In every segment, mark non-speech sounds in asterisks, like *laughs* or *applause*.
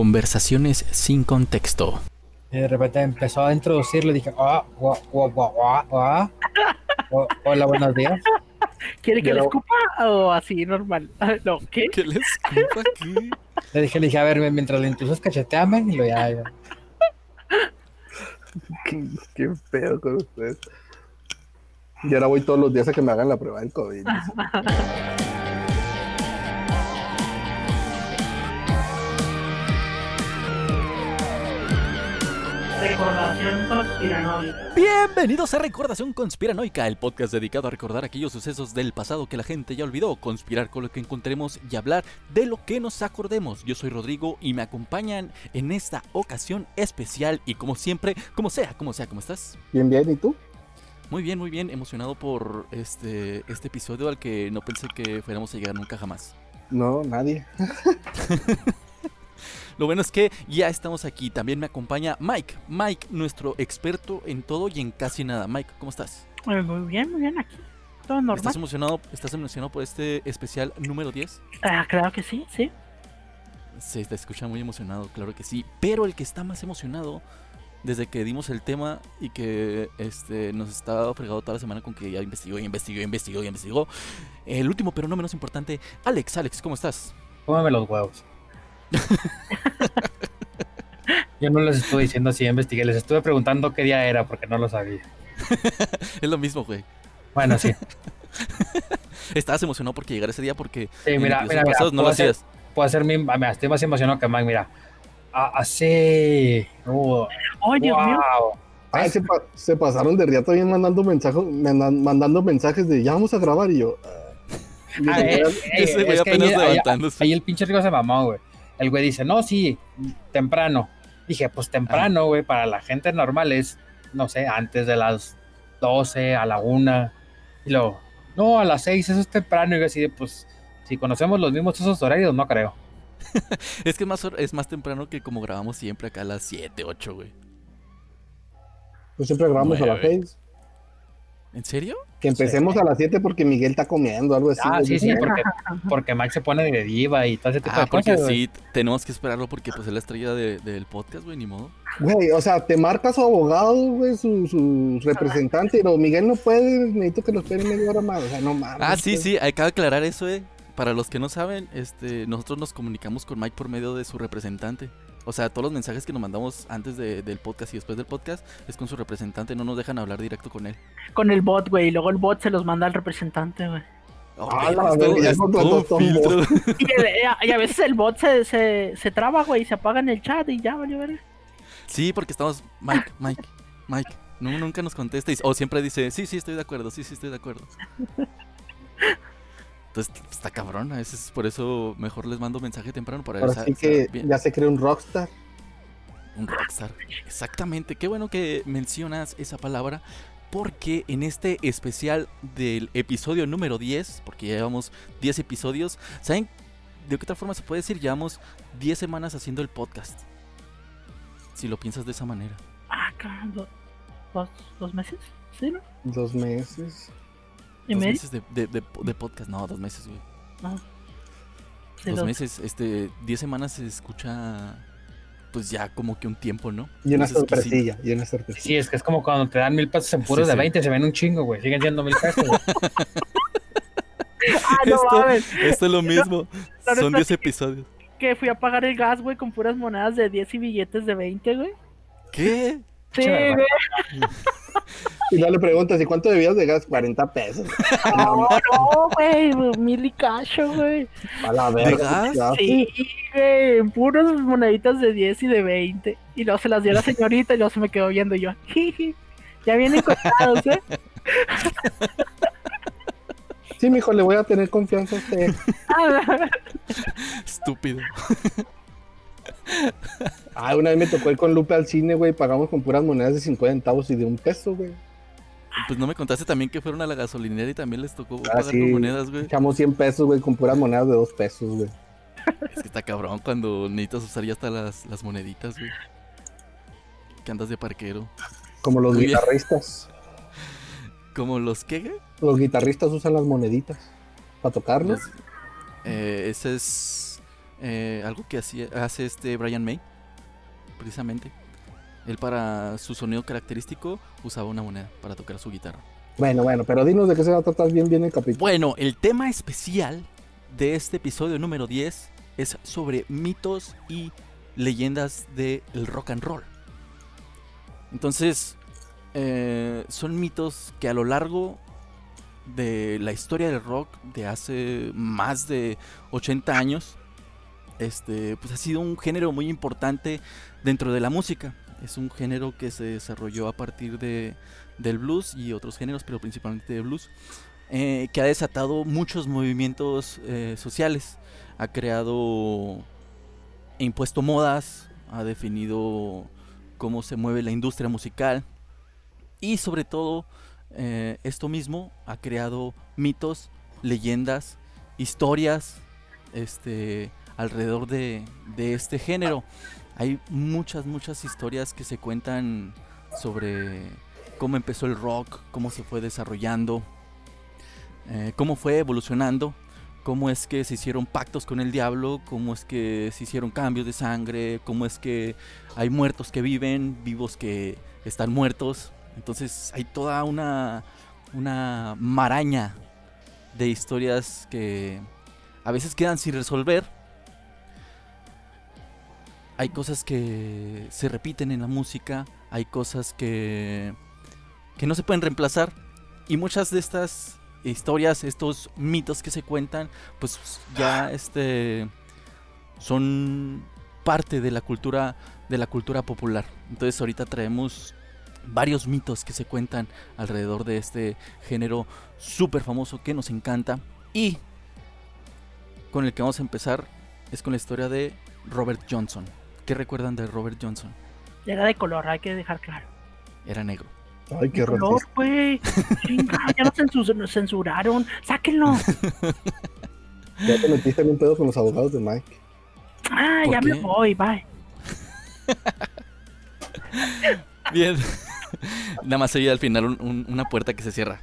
Conversaciones sin contexto. Y de repente empezó a introducirlo y dije, ah, gua, gua, gua, gua, gua. O- Hola, buenos días. ¿Quiere que le escupa o así normal? *laughs* No, ¿qué? ¿Qué les escupa aquí? Le dije, le dije, a ver, mientras le intrusos cacheteame y lo ya, ya. *laughs* Qué, qué feo con ustedes. Y ahora voy todos los días a que me hagan la prueba del COVID. *laughs* Recordación conspiranoica. Bienvenidos a Recordación Conspiranoica, el podcast dedicado a recordar aquellos sucesos del pasado que la gente ya olvidó, conspirar con lo que encontremos y hablar de lo que nos acordemos. Yo soy Rodrigo y me acompañan en esta ocasión especial y como siempre, como sea, como sea, ¿cómo estás? Bien, bien, ¿y tú? Muy bien, muy bien, emocionado por este, este episodio al que no pensé que fuéramos a llegar nunca jamás. No, nadie. *laughs* Lo bueno es que ya estamos aquí. También me acompaña Mike. Mike, nuestro experto en todo y en casi nada. Mike, ¿cómo estás? Eh, Muy bien, muy bien aquí. Todo normal. ¿Estás emocionado, ¿Estás emocionado por este especial número 10? Ah, claro que sí, sí. Se te escucha muy emocionado, claro que sí. Pero el que está más emocionado desde que dimos el tema y que este, nos estaba fregado toda la semana con que ya investigó, y investigó, y investigó, y investigó. El último, pero no menos importante, Alex. Alex, ¿cómo estás? Cómeme los huevos. *laughs* Yo no les estuve diciendo así, investigué, les estuve preguntando qué día era porque no lo sabía. *laughs* Es lo mismo, güey. Bueno, sí. *laughs* Estabas emocionado porque llegara ese día porque Sí, mira, mira, mira, pasados no lo puedo hacer- hacías. Puedo hacer mi. ah, Mira, estoy más emocionado que Mike, mira. Ah, Hace. uh, ¡Ay, Dios mío! Ay, se, pa- se pasaron de riata bien mandando mensajes, mandan- mandando mensajes de ya vamos a grabar y yo. ah. Y Ah, eh, yo, eh, Ese güey es que apenas ahí- ahí- levantándose. Ahí el pinche Rigo se mamó, güey. El güey dice, no, sí, temprano. Dije, pues temprano, güey, para la gente normal es, no sé, antes de las 12, a la 1. Y luego, no, a las 6, eso es temprano. Y yo así de, pues, si conocemos los mismos esos horarios, no creo. *laughs* Es que es más, es más temprano que como grabamos siempre acá a las 7, 8, güey. pues siempre grabamos a las Nueve. 6. ¿En serio? Que empecemos a las 7 porque Miguel está comiendo, algo así. ah, sí, sí, porque, porque Mike se pone de diva y todo ese tipo Ah, de porque cosas. sí, tenemos que esperarlo porque pues es la estrella de- del podcast, güey, ni modo. Güey, o sea, te marca su abogado, güey, su, su representante, pero Miguel no puede, necesito que lo espere media hora más. O sea, no mames. Ah, sí, sí, acaba de aclarar eso, eh. Para los que no saben, este, nosotros nos comunicamos con Mike por medio de su representante. O sea, todos los mensajes que nos mandamos antes de- del podcast y después del podcast es con su representante, no nos dejan hablar directo con él. Con el bot, güey. Y luego el bot se los manda al representante, güey. Ah, es todo- es todo todo filtro. Y, a veces el bot se, se, se traba, güey, y se apaga en el chat y ya, vale, ver. Sí, porque estamos. Mike, Mike, Mike. No, nunca nos contesta. y- O siempre dice, sí, sí, estoy de acuerdo, sí, sí, estoy de acuerdo. Entonces está cabrón. A veces por eso mejor les mando mensaje temprano para Ahora sí que bien. ya se cree un rockstar. Un rockstar. Exactamente. Qué bueno que mencionas esa palabra. Porque en este especial del episodio número 10, porque ya llevamos 10 episodios, ¿saben de qué otra forma se puede decir? Llevamos 10 semanas haciendo el podcast. Si lo piensas de esa manera. Ah, cabrón, do- dos, dos meses, ¿sí, no? Dos meses. ¿Y Dos meses de, de- de- de podcast, no, dos meses, güey. No. Sí, dos dos. meses, este, 10 semanas se escucha, pues ya como que un tiempo, ¿no? Y una Entonces, que sí- sorpresilla, y una sorpresilla. Sí, es que es como cuando te dan mil pesos en puros Sí, de sí. 20, se ven un chingo, güey. Siguen siendo mil pesos. güey. *laughs* Ah, no Esto- mames. Esto es lo mismo. no, Son no, 10 sí. episodios. Que fui a pagar el gas, güey, con puras monedas de 10 y billetes de 20, güey. ¿Qué? Sí, güey. *laughs* Y no le preguntas, ¿y cuánto debías de gas? 40 pesos. No, *laughs* no, güey. Mil y cacho, güey. A la verga. gas? Sí, güey. Puras moneditas de 10 y de 20. Y luego se las dio la señorita y luego se me quedó viendo y yo. "Jiji". Ya vienen contados, ¿eh? Sí, mijo, le voy a tener confianza a usted. *laughs* Estúpido. Ah, una vez me tocó ir con Lupe al cine, güey. Pagamos con puras monedas de 50 centavos y de un peso, güey. Pues no me contaste también que fueron a la gasolinera y también les tocó Ah, pagar sí. con monedas, güey. Echamos 100 pesos, güey, con puras monedas de 2 pesos, güey. Es que está cabrón cuando necesitas usar ya hasta las, las moneditas, güey. Que andas de parquero. Como los Muy bien. guitarristas. Como los güey? Los guitarristas usan las moneditas para tocarlos. Los- eh, ese es eh, algo que hacía, hace este Brian May, precisamente. Él para su sonido característico usaba una moneda para tocar su guitarra. Bueno, bueno, pero dinos de qué se va a tratar bien bien el capítulo. Bueno, el tema especial de este episodio número 10 es sobre mitos y leyendas del rock and roll. Entonces, eh, son mitos que a lo largo de la historia del rock de hace más de 80 años, este, pues ha sido un género muy importante dentro de la música. Es un género que se desarrolló a partir de, del blues y otros géneros, pero principalmente de blues, eh, que ha desatado muchos movimientos eh, sociales. Ha creado e impuesto modas, ha definido cómo se mueve la industria musical y sobre todo eh, esto mismo ha creado mitos, leyendas, historias este, alrededor de, de este género. Hay muchas, muchas historias que se cuentan sobre cómo empezó el rock, cómo se fue desarrollando, eh, cómo fue evolucionando, cómo es que se hicieron pactos con el diablo, cómo es que se hicieron cambios de sangre, cómo es que hay muertos que viven, vivos que están muertos. Entonces hay toda una, una maraña de historias que a veces quedan sin resolver. Hay cosas que se repiten en la música, hay cosas que, que no se pueden reemplazar. Y muchas de estas historias, estos mitos que se cuentan, pues ya este son parte de la cultura de la cultura popular. Entonces ahorita traemos varios mitos que se cuentan alrededor de este género súper famoso que nos encanta y con el que vamos a empezar es con la historia de Robert Johnson. ¿Qué recuerdan de Robert Johnson? Era de color, hay que dejar claro. Era negro. Ay, qué color, güey. Chinga, ya nos censuraron. Sáquenlo. Ya te metiste en un pedo con los abogados de Mike. Ah, ¿Por ya me voy, bye. Bien. Nada más se oye al final un- un- una puerta que se cierra.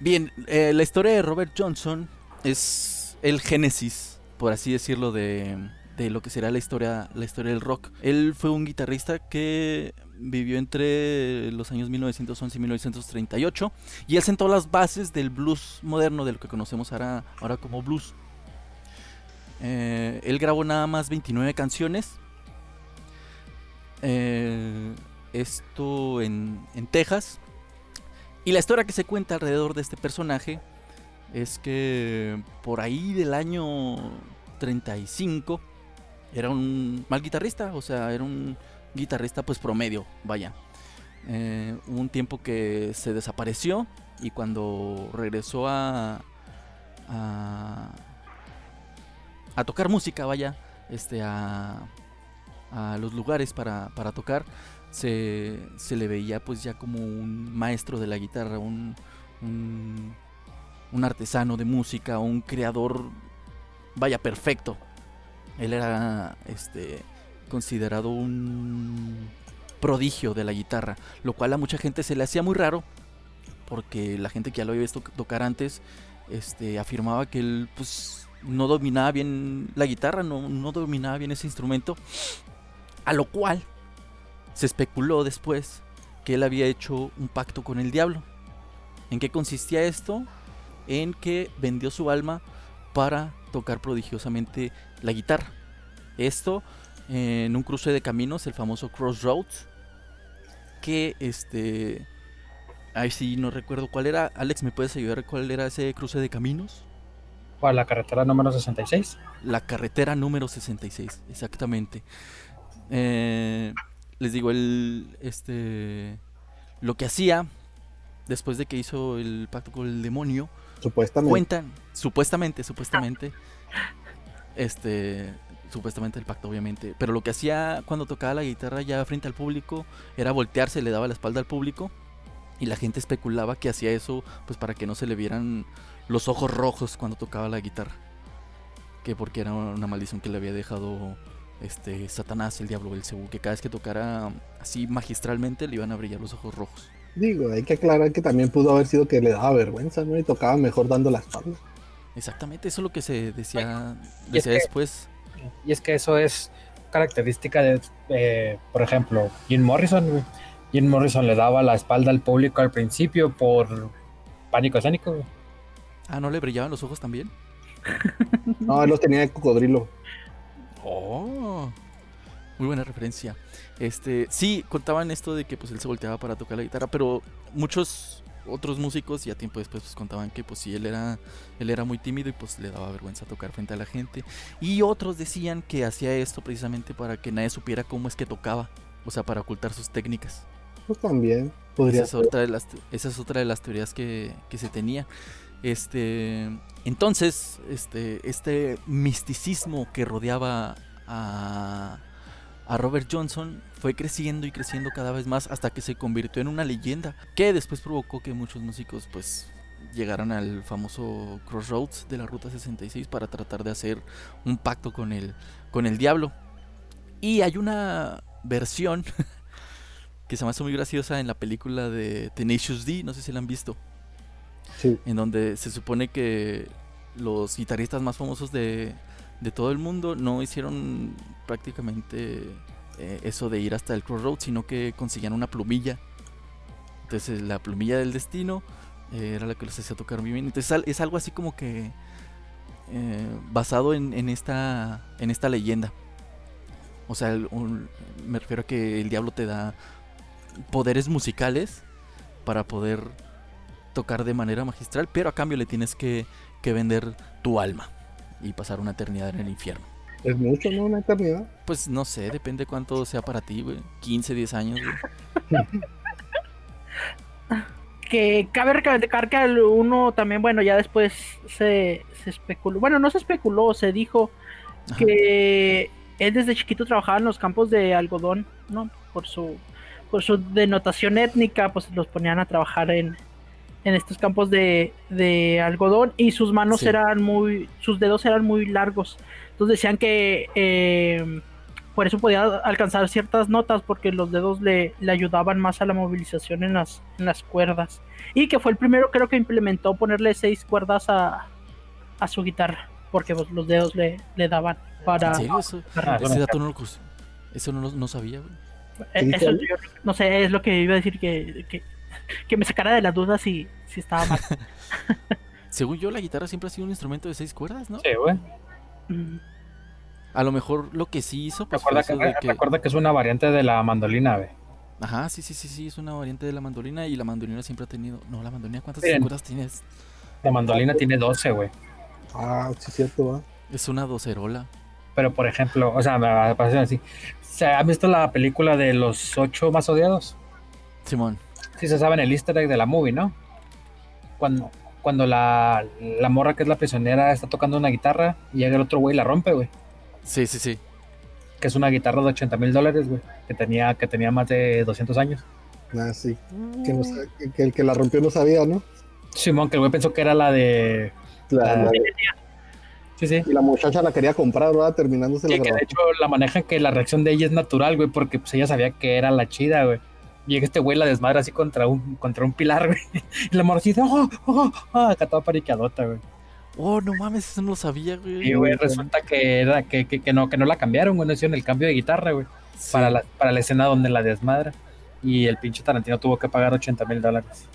Bien, eh, la historia de Robert Johnson es el génesis, por así decirlo, de, de lo que será la historia, la historia del rock. Él fue un guitarrista que vivió entre los años 1911 y 1938 y él sentó las bases del blues moderno, de lo que conocemos ahora, ahora como blues. Eh, él grabó nada más 29 canciones eh, esto en, en Texas. Y la historia que se cuenta alrededor de este personaje es que por ahí del año 35 era un mal guitarrista, o sea, era un guitarrista pues promedio, vaya. Eh, hubo un tiempo que se desapareció y cuando regresó a, a, a tocar música, vaya, este, a, a los lugares para, para tocar, se, se le veía pues ya como un maestro de la guitarra, un, un, un artesano de música, un creador, vaya, perfecto. Él era este, considerado un prodigio de la guitarra, lo cual a mucha gente se le hacía muy raro, porque la gente que ya lo había visto tocar antes este, afirmaba que él pues, no dominaba bien la guitarra, no, no dominaba bien ese instrumento. A lo cual se especuló después que él había hecho un pacto con el diablo. ¿En qué consistía esto? En que vendió su alma para tocar prodigiosamente la guitarra. Esto en un cruce de caminos, el famoso Crossroads, que este... Ay, sí, no recuerdo cuál era. Alex, ¿me puedes ayudar cuál era ese cruce de caminos? ¿Cuál? La carretera número 66. La carretera número 66, exactamente. Eh, les digo, el, este, lo que hacía después de que hizo el pacto con el demonio, Supuestamente. cuentan, supuestamente, supuestamente, este, supuestamente el pacto, obviamente, pero lo que hacía cuando tocaba la guitarra ya frente al público era voltearse, le daba la espalda al público y la gente especulaba que hacía eso, pues para que no se le vieran los ojos rojos cuando tocaba la guitarra, que porque era una maldición que le había dejado este Satanás, el diablo, el que cada vez que tocara así magistralmente le iban a brillar los ojos rojos. Digo, hay que aclarar que también pudo haber sido que le daba vergüenza, ¿no? Y tocaba mejor dando la espalda. Exactamente, eso es lo que se decía, es que- después. Y es que eso es característica de, eh, por ejemplo, Jim Morrison. Jim Morrison le daba la espalda al público al principio por pánico escénico. Ah, ¿no le brillaban los ojos también? *laughs* No, él los tenía de cocodrilo. Oh, muy buena referencia. Este, sí, contaban esto de que pues él se volteaba para tocar la guitarra, pero muchos otros músicos ya tiempo después pues, contaban que pues sí él era él era muy tímido y pues le daba vergüenza tocar frente a la gente y otros decían que hacía esto precisamente para que nadie supiera cómo es que tocaba, o sea, para ocultar sus técnicas. Pues también. Podría Esa es ser. otra de las, esa es otra de las teorías que, que se tenía. Este, entonces, este, este misticismo que rodeaba a, a Robert Johnson fue creciendo y creciendo cada vez más hasta que se convirtió en una leyenda que después provocó que muchos músicos pues llegaran al famoso Crossroads de la Ruta 66 para tratar de hacer un pacto con el, con el diablo. Y hay una versión *laughs* que se me hace muy graciosa en la película de Tenacious D, no sé si la han visto, Sí. en donde se supone que los guitarristas más famosos de, de todo el mundo no hicieron prácticamente eh, eso de ir hasta el Crossroads, sino que conseguían una plumilla. Entonces la plumilla del destino eh, era la que los hacía tocar muy bien. Entonces es algo así como que eh, basado en, esta, en esta leyenda. O sea, un- me refiero a que el diablo te da poderes musicales para poder tocar de manera magistral, pero a cambio le tienes que vender tu alma y pasar una eternidad en el infierno. Es mucho, ¿no? Una eternidad. Pues no sé, depende cuánto sea para ti, güey. 15, 10 años, güey. *laughs* Que cabe recalcar que uno también, bueno, ya después se, se especuló, bueno, no se especuló, se dijo Ajá. que él desde chiquito trabajaba en los campos de algodón, ¿no? Por su, por su denotación étnica, pues los ponían a trabajar en, en estos campos de, de algodón y sus manos Sí. eran muy, sus dedos eran muy largos. Entonces decían que eh, por eso podía alcanzar ciertas notas porque los dedos le, le ayudaban más a la movilización en las, en las cuerdas. Y que fue el primero creo que implementó ponerle seis cuerdas a, a su guitarra porque pues, los dedos le, le daban para... ¿En serio? Eso, ese bueno. dato no lo Eso no, lo- no sabía, yo no sé, es lo que iba a decir que, que, que me sacara de las dudas si, si estaba mal. *laughs* Según yo, la guitarra siempre ha sido un instrumento de seis cuerdas, ¿no? Sí, güey. Mm, A lo mejor lo que sí hizo, pues fue que, de que... recuerda que es una variante de la mandolina, güey. Ajá, sí, sí, sí, sí, es una variante de la mandolina y la mandolina siempre ha tenido... No, la mandolina, ¿cuántas Miren. cuerdas tienes? La mandolina tiene 12, güey. Ah, sí, es cierto, va. Es una docerola. Pero, por ejemplo, o sea, me va a parecer así. ¿Se han visto la película de los ocho más odiados? Simón. Sí se saben el easter egg de la movie, ¿no? Cuando, cuando la, la morra que es la prisionera está tocando una guitarra y llega el otro güey y la rompe, güey. Sí, sí, sí. Que es una guitarra de 80 mil dólares, güey. Que tenía, que tenía más de 200 años. Ah, sí. Que, no sa- que- que el que la rompió no sabía, ¿no? Simón, que el güey pensó que era la de... La- la- Sí, sí. y la muchacha la quería comprar, ¿verdad? Terminándose la Sí, que de hecho la manejan que la reacción de ella es natural, güey, porque pues ella sabía que era la chida, güey. Llega este güey la desmadra así contra un, contra un pilar, *laughs* güey. Y la morra así de, oh, oh, oh, acá toda pariqueadota, güey. Oh, no mames, eso no lo sabía, güey. Y güey, resulta que era, que, que, que no, que no la cambiaron, güey, no hicieron el cambio de guitarra, güey, Sí. para la, para la escena donde la desmadra. Y el pinche Tarantino tuvo que pagar 80 mil dólares.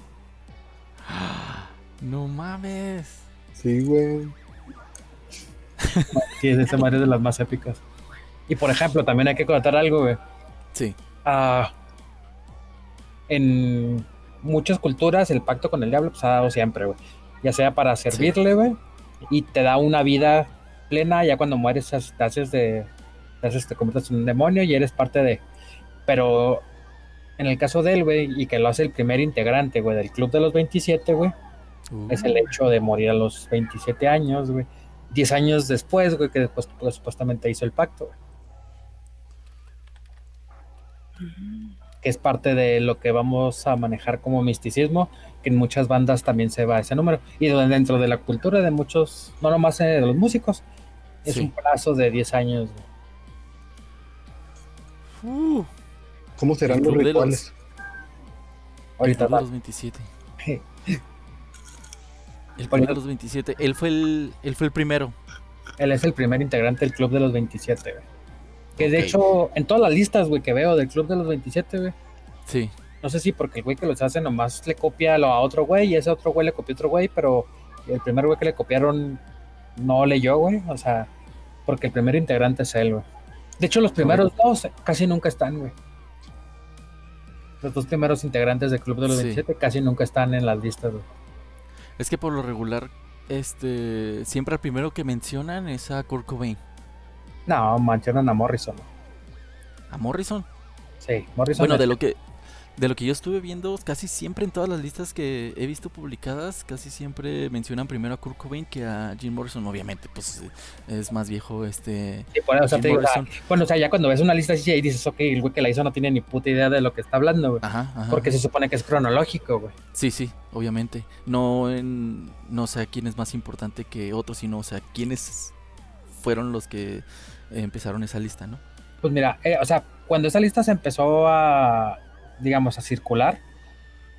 *gasps* No mames. Sí, güey. *laughs* Sí, es esa madre de las más épicas. Y por ejemplo, también hay que contar algo, güey. Sí. Ah, en muchas culturas el pacto con el diablo pues, ha dado siempre, güey. Ya sea para servirle, güey, y te da una vida plena, ya cuando mueres te haces de... Te, haces, te conviertes en un demonio y eres parte de... Pero en el caso de él, güey, y que lo hace el primer integrante, güey, del club de los 27, güey, Uh, es el hecho de morir a los 27 años, güey. 10 años después, güey, que después pues, supuestamente hizo el pacto, güey. que es parte de lo que vamos a manejar como misticismo, que en muchas bandas también se va ese número. Y de- dentro de la cultura de muchos, no nomás eh, de los músicos, es Sí. un plazo de 10 años. uh, ¿Cómo serán los rituales? Ahorita el club de va. los 27. El Club de los 27. Él fue el, él fue el primero. Él es el primer integrante del Club de los 27, güey. Que de hecho, en todas las listas, güey, que veo del Club de los 27, güey. Sí. No sé si porque el güey que los hace nomás le copia lo a otro güey y ese otro güey le copió a otro güey, pero el primer güey que le copiaron no leyó, güey. O sea, porque el primer integrante es él, güey. De hecho, los primeros dos casi nunca están, güey. Los dos primeros integrantes del Club de los Sí. 27 casi nunca están en las listas, güey. Es que por lo regular, este, siempre el primero que mencionan es a Kurt Cobain. No, mencionan a Morrison. A Morrison. Sí, Morrison. Bueno, de lo que de lo que yo estuve viendo, casi siempre en todas las listas que he visto publicadas, casi siempre mencionan primero a Kurt Cobain que a Jim Morrison, obviamente, pues es más viejo este Sí, eso, o sea, digo, o sea, bueno, o sea, ya cuando ves una lista así y dices, ok, el güey que la hizo no tiene ni puta idea de lo que está hablando, güey. Ajá, ajá. Porque se supone que es cronológico, güey. Sí, sí, obviamente. No en no sé quién es más importante que otro, sino o sea, quiénes fueron los que empezaron esa lista, ¿no? Pues mira, eh, o sea, cuando esa lista se empezó a, digamos, a circular,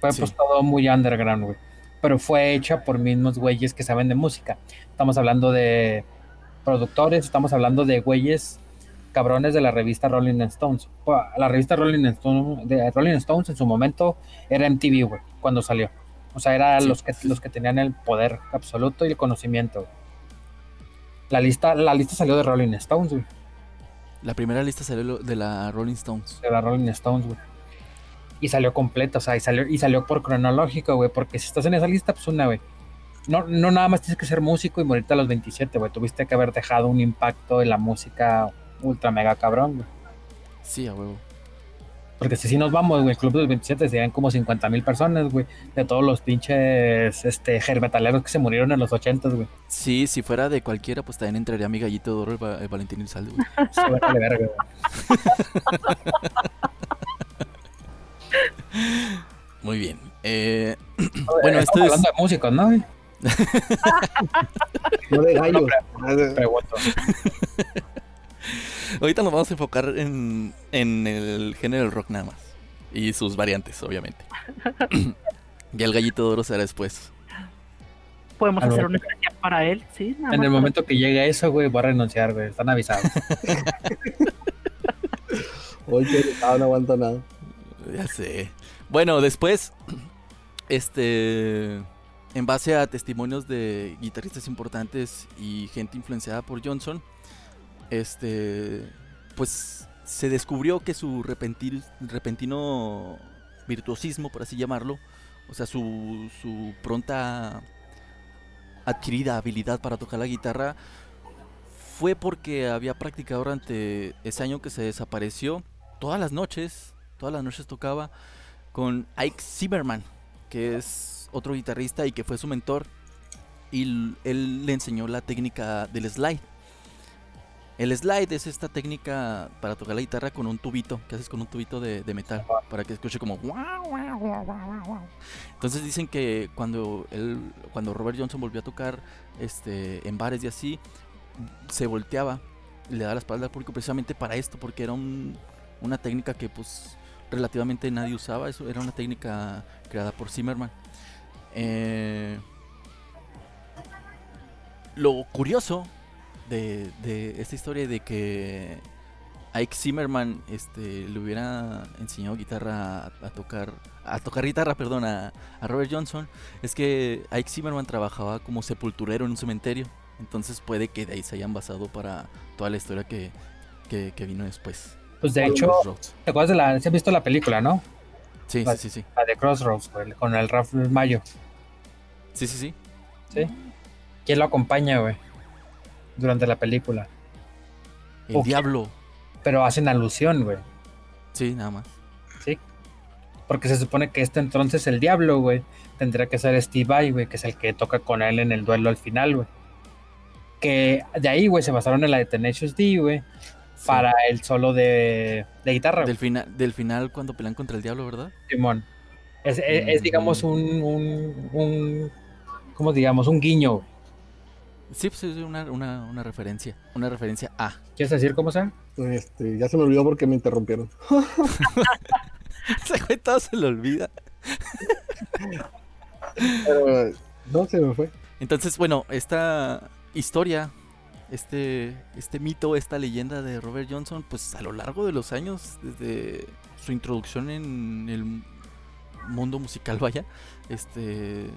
fue Sí. pues todo muy underground, güey. Pero fue hecha por mismos güeyes que saben de música. Estamos hablando de productores, estamos hablando de güeyes cabrones de la revista Rolling Stones. La revista Rolling Stones, de Rolling Stones en su momento era MTV, güey, cuando salió. O sea, eran Sí. los, que, los que tenían el poder absoluto y el conocimiento. güey. La lista, la lista salió de Rolling Stones, güey. La primera lista salió de la Rolling Stones. de la Rolling Stones, güey. Y salió completa, o sea, y salió, y salió por cronológico, güey, porque si estás en esa lista, pues una, güey. No, no nada más tienes que ser músico y morirte a los 27, güey. Tuviste que haber dejado un impacto en la música ultra mega cabrón, güey. Sí, a huevo. Porque si, si nos vamos, güey, el club de los 27 serían como 50 mil personas, güey. De todos los pinches este, hermetaleros que se murieron en los 80, güey. Sí, si fuera de cualquiera, pues también entraría mi gallito de oro, el, Va- Valentín Elizalde, güey. *laughs* Se van a la verga, güey. *laughs* Muy bien. Eh, Bueno, Estamos esto es- hablando de músicos, *laughs* ¿no? No de Pregunto. *laughs* ahorita nos vamos a enfocar en, en el género del rock nada más. Y sus variantes, obviamente. *coughs* y el gallito de oro será después. Podemos hacer una especial para él, sí. nada En más el momento que llegue eso, güey, voy a renunciar, güey. Están avisados. *laughs* Hoy que no aguanta nada. *laughs* Ya sé. Bueno, después, *clears throat* este, en base a testimonios de guitarristas importantes y gente influenciada por Johnson, este, pues se descubrió que su repentino virtuosismo, por así llamarlo, o sea, su, su pronta adquirida habilidad para tocar la guitarra, fue porque había practicado durante ese año que se desapareció todas las noches, todas las noches tocaba con Ike Zimmerman, que es otro guitarrista y que fue su mentor. Y él le enseñó la técnica del slide. El slide es esta técnica para tocar la guitarra con un tubito, que haces con un tubito de, metal, para que escuche como... Entonces dicen que cuando, él, cuando Robert Johnson volvió a tocar este, en bares y así, se volteaba le daba la espalda al público precisamente para esto, porque era un, una técnica que pues relativamente nadie usaba, eso era una técnica creada por Zimmerman. Eh, lo curioso de, de esta historia de que Ike Zimmerman este, le hubiera enseñado guitarra a, tocar, a tocar guitarra, perdón, a, a Robert Johnson, es que Ike Zimmerman trabajaba como sepulturero en un cementerio, entonces puede que de ahí se hayan basado para toda la historia que, que vino después. Pues de hecho. ¿te acuerdas de la. ¿Se has visto la película, no? Sí, sí, sí, sí. La de Crossroads, güey, con el Ralph Mayo. Sí, sí, sí. ¿Sí? ¿Quién lo acompaña, güey? Durante la película. El diablo. Pero hacen alusión, güey. Sí, nada más. ¿Sí? Porque se supone que este entonces el diablo, güey, tendría que ser Steve Vai, güey, que es el que toca con él en el duelo al final, güey. Que de ahí, güey, se basaron en la de Tenacious D, güey, Sí. para el solo de, de guitarra, Del, final, del final cuando pelean contra el diablo, ¿verdad? Simón. Es, es- es, digamos, Mm. un, un, un, ¿cómo digamos? Un guiño, güey. Sí, pues es una, una, una referencia. Una referencia a. ¿Quieres decir cómo sea? Este, ya se me olvidó porque me interrumpieron. *laughs* Güey todo se le olvida. Pero no se me fue. Entonces, bueno, esta historia, este, este mito, esta leyenda de Robert Johnson, pues a lo largo de los años, desde su introducción en el mundo musical, *laughs* vaya, este,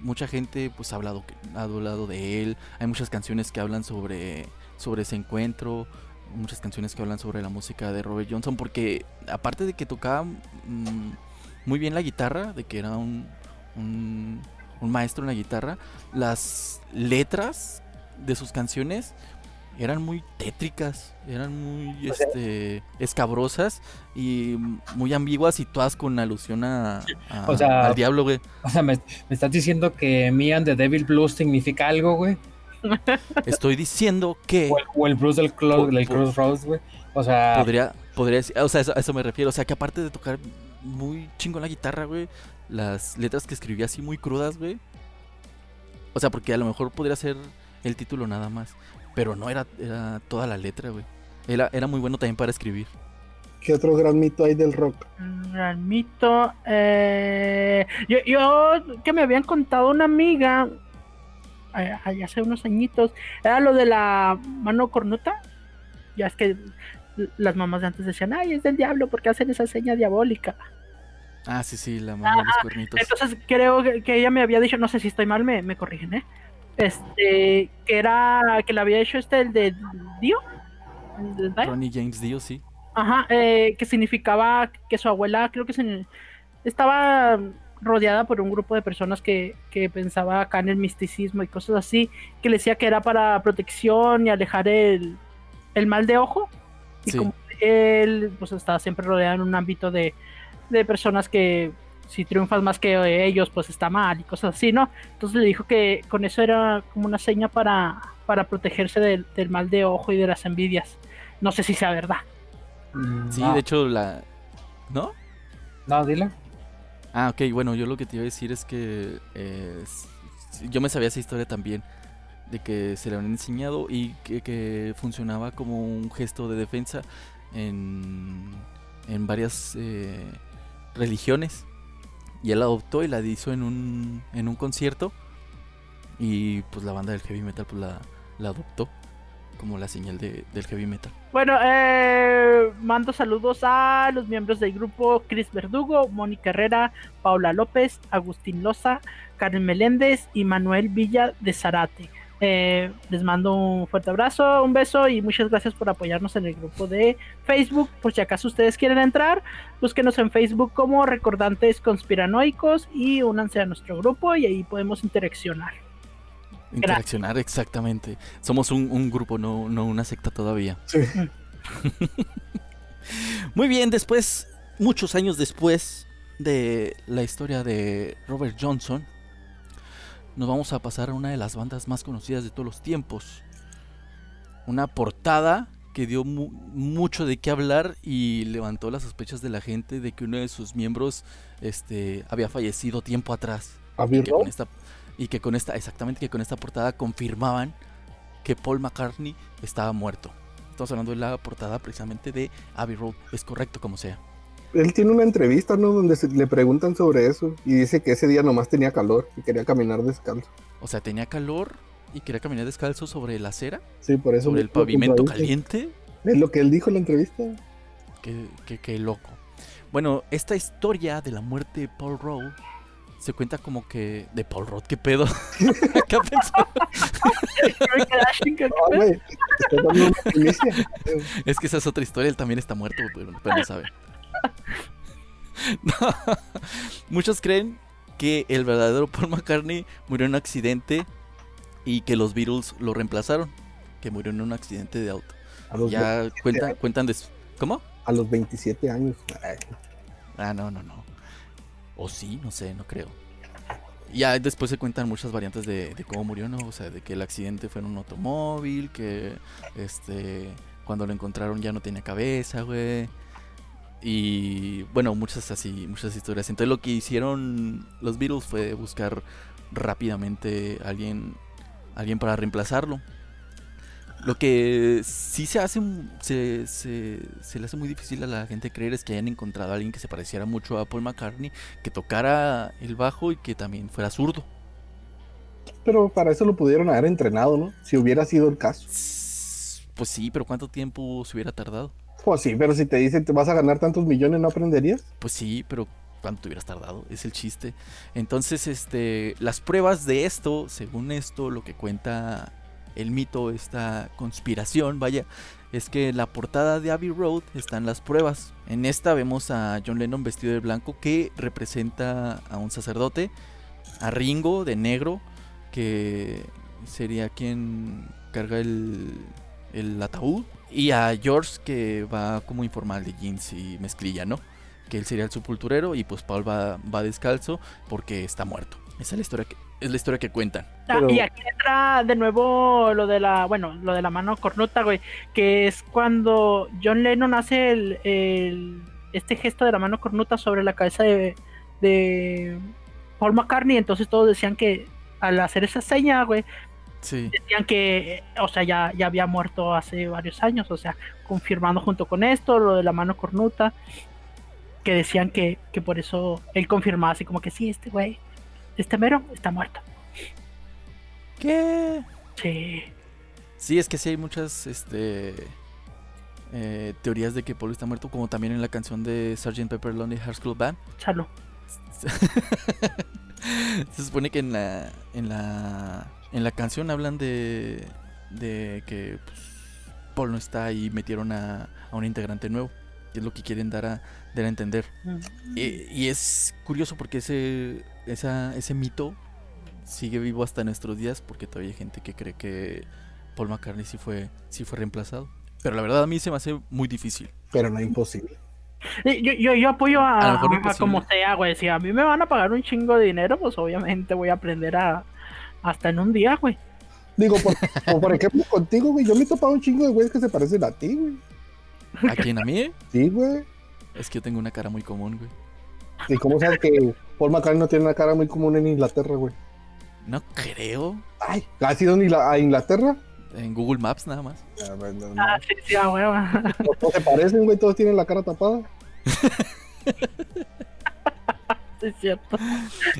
mucha gente pues ha hablado, ha hablado de él. Hay muchas canciones que hablan sobre, sobre ese encuentro, muchas canciones que hablan sobre la música de Robert Johnson, porque aparte de que tocaba mm, muy bien la guitarra, de que era un, un, un maestro en la guitarra, las letras de sus canciones eran muy tétricas, eran muy este, escabrosas y muy ambiguas y todas con alusión a, a- O sea- al diablo, güey. *laughs* O sea, me, me estás diciendo que Me and the Devil Blues significa algo, güey. *laughs* Estoy diciendo que O el, o el blues del, clo- Po- del Crossroads, güey. O sea, podría, podría o sea, eso- a eso me refiero, o sea, que aparte de tocar muy chingón la guitarra, güey, las letras que escribía así muy crudas, güey. O sea, porque a lo mejor podría ser el título nada más, pero no era, era toda la letra, güey. Era, era muy bueno también para escribir. ¿Qué otro gran mito hay del rock? Un gran mito. eh, yo, yo que me habían contado una amiga eh, ahí hace unos añitos, era lo de la mano cornuta. Ya es que las mamás de antes decían, ay, es del diablo porque hacen esa seña diabólica. Ah, sí, sí, la mano de los cuernitos. Entonces creo que, que ella me había dicho, no sé si estoy mal, me, me corrigen, ¿eh? Este, que era, que le había hecho este, el de Dio. el de Dio. Ronnie James Dio, sí. Ajá, eh, que significaba que su abuela, creo que se- estaba rodeada por un grupo de personas que, que pensaba acá en el misticismo y cosas así, que le decía que era para protección y alejar el, el mal de ojo. Y Sí. como él pues estaba siempre rodeado en un ámbito de, de personas que si triunfas más que ellos, pues está mal y cosas así, ¿no? Entonces le dijo que con eso era como una seña para, para protegerse del, del mal de ojo y de las envidias. No sé si sea verdad. mm, Sí, no, de hecho, la. ¿No? No, dile. Ah, ok, bueno, yo lo que te iba a decir es que eh, yo me sabía esa historia también, de que se le habían enseñado y que, que funcionaba como un gesto de defensa en, en varias eh, religiones. Y él la adoptó y la hizo en un, en un concierto y pues la banda del heavy metal pues la, la adoptó como la señal de- del heavy metal. Bueno, eh, mando saludos a los miembros del grupo Chris Verdugo, Mónica Herrera, Paula López, Agustín Loza, Karen Meléndez y Manuel Villa de Zarate. Eh, les mando un fuerte abrazo, un beso y muchas gracias por apoyarnos en el grupo de Facebook. Por si acaso ustedes quieren entrar, búsquenos en Facebook como Recordantes Conspiranoicos y únanse a nuestro grupo y ahí podemos interaccionar. Interaccionar, exactamente. Somos un, un grupo, no, no una secta todavía. Sí. *laughs* Muy bien, después, muchos años después de la historia de Robert Johnson, nos vamos a pasar a una de las bandas más conocidas de todos los tiempos. Una portada que dio mu- mucho de qué hablar y levantó las sospechas de la gente de que uno de sus miembros este, había fallecido tiempo atrás. Y que con esta, y que con esta, exactamente, que con esta portada confirmaban que Paul McCartney estaba muerto. Estamos hablando de la portada precisamente de Abbey Road. Es correcto como sea. Él tiene una entrevista, ¿no? Donde se- le preguntan sobre eso y dice que ese día nomás tenía calor y quería caminar descalzo. O sea, tenía calor y quería caminar descalzo sobre la acera, Sí, por eso. sobre el pavimento caliente. Es lo que él dijo en la entrevista. Qué, qué- qué loco. Bueno, esta historia de la muerte de Paul Rudd se cuenta como que... De Paul Rudd, ¿qué pedo? *laughs* ¿Qué primicia. Es que esa es otra historia, él también está muerto, pero, pero no sabe. No. *laughs* Muchos creen que el verdadero Paul McCartney murió en un accidente y que los Beatles lo reemplazaron, que murió en un accidente de auto. A los, Ya cuentan, cuentan de... ¿Cómo? a los 27 años. Ah, no, no, no. O sí, no sé, no creo. Ya después se cuentan muchas variantes de, de cómo murió, ¿no? O sea, de que el accidente fue en un automóvil, que este cuando lo encontraron ya no tenía cabeza, güey. Y bueno, muchas así, muchas historias. Entonces lo que hicieron los Beatles fue buscar rápidamente a alguien, alguien para reemplazarlo. Lo que sí se hace, se, se le hace muy difícil a la gente creer es que hayan encontrado a alguien que se pareciera mucho a Paul McCartney, que tocara el bajo y que también fuera zurdo. Pero para eso lo pudieron haber entrenado, ¿no? Si hubiera sido el caso. Pues sí, pero ¿cuánto tiempo se hubiera tardado? Pues sí, pero si te dicen te vas a ganar tantos millones, ¿no aprenderías? Pues sí, pero ¿cuánto te hubieras tardado? Es el chiste. Entonces, este, las pruebas de esto, según esto, lo que cuenta el mito, esta conspiración, vaya, es que en la portada de Abbey Road están las pruebas. En esta vemos a John Lennon vestido de blanco que representa a un sacerdote, a Ringo de negro, que sería quien carga el, el ataúd, y a George que va como informal de jeans y mezclilla, ¿no? Que él sería el sepulturero y pues Paul va, va descalzo porque está muerto. Esa es la historia que, es la historia que cuentan. Ah, Pero- Y aquí entra de nuevo lo de la, bueno, lo de la mano cornuta, güey, que es cuando John Lennon hace el, el- este gesto de la mano cornuta sobre la cabeza de, de Paul McCartney, entonces todos decían que al hacer esa seña, güey, Sí. decían que, o sea, ya, ya había muerto hace varios años, o sea, confirmando junto con esto lo de la mano cornuta, que decían que, que por eso él confirmaba así como que sí, este güey, este mero está muerto. ¿Qué? Sí. Sí, es que sí hay muchas este, eh, teorías de que Paul está muerto, como también en la canción de Sgt. Pepper Lonely Hearts Club Band. Salud. *laughs* *laughs* Se supone que en la, en la, en la canción hablan de, de que pues, Paul no está y metieron a, a un integrante nuevo. Y es lo que quieren dar a, dar a entender. Y, y es curioso porque ese, esa, ese mito sigue vivo hasta nuestros días porque todavía hay gente que cree que Paul McCartney sí fue, sí fue reemplazado. Pero la verdad a mí se me hace muy difícil. Pero no imposible. Yo, yo, yo apoyo a, A lo mejor a- como sea, güey. Si a mí me van a pagar un chingo de dinero, pues obviamente voy a aprender a hasta en un día, güey. Digo, por, por ejemplo, *laughs* contigo, güey. Yo me he topado un chingo de güeyes que se parecen a ti, güey. ¿A quién? ¿A mí? Sí, güey. Es que yo tengo una cara muy común, güey. ¿Y cómo sabes que Paul McCartney no tiene una cara muy común en Inglaterra, güey? No creo. Ay, ¿has ido a Inglaterra? En Google Maps nada más. Ah, bueno, no. Ah, sí, sí, a huevo. No, no se parecen, güey. Todos tienen la cara tapada. *laughs* Sí, es cierto.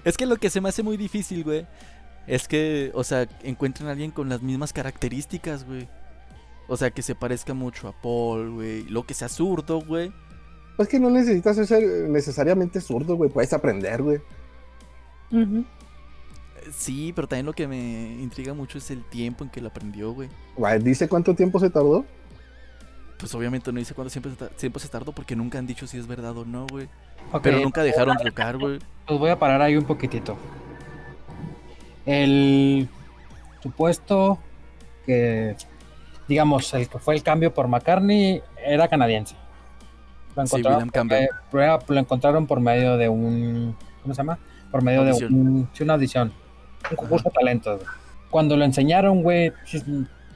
Es que lo que se me hace muy difícil, güey, es que, o sea, encuentren a alguien con las mismas características, güey. O sea, que se parezca mucho a Paul, güey. Lo que sea zurdo, güey. Es que no necesitas ser necesariamente zurdo, güey. Puedes aprender, güey. Ujú. Sí, pero también lo que me intriga mucho es el tiempo en que lo aprendió, güey. ¿Dice cuánto tiempo se tardó? Pues obviamente no dice cuánto tiempo se, ta- tiempo se tardó porque nunca han dicho si es verdad o no, güey. Pero nunca dejaron tocar, güey. Pues voy a parar ahí un poquitito. El supuesto que, digamos, el que fue el cambio por McCartney era canadiense. Lo Sí, encontraron, Campbell. por- eh, lo encontraron por medio de un, ¿cómo se llama? Por medio Audición. de un, sí, una audición, un concurso de talentos. Cuando lo enseñaron, güey, si,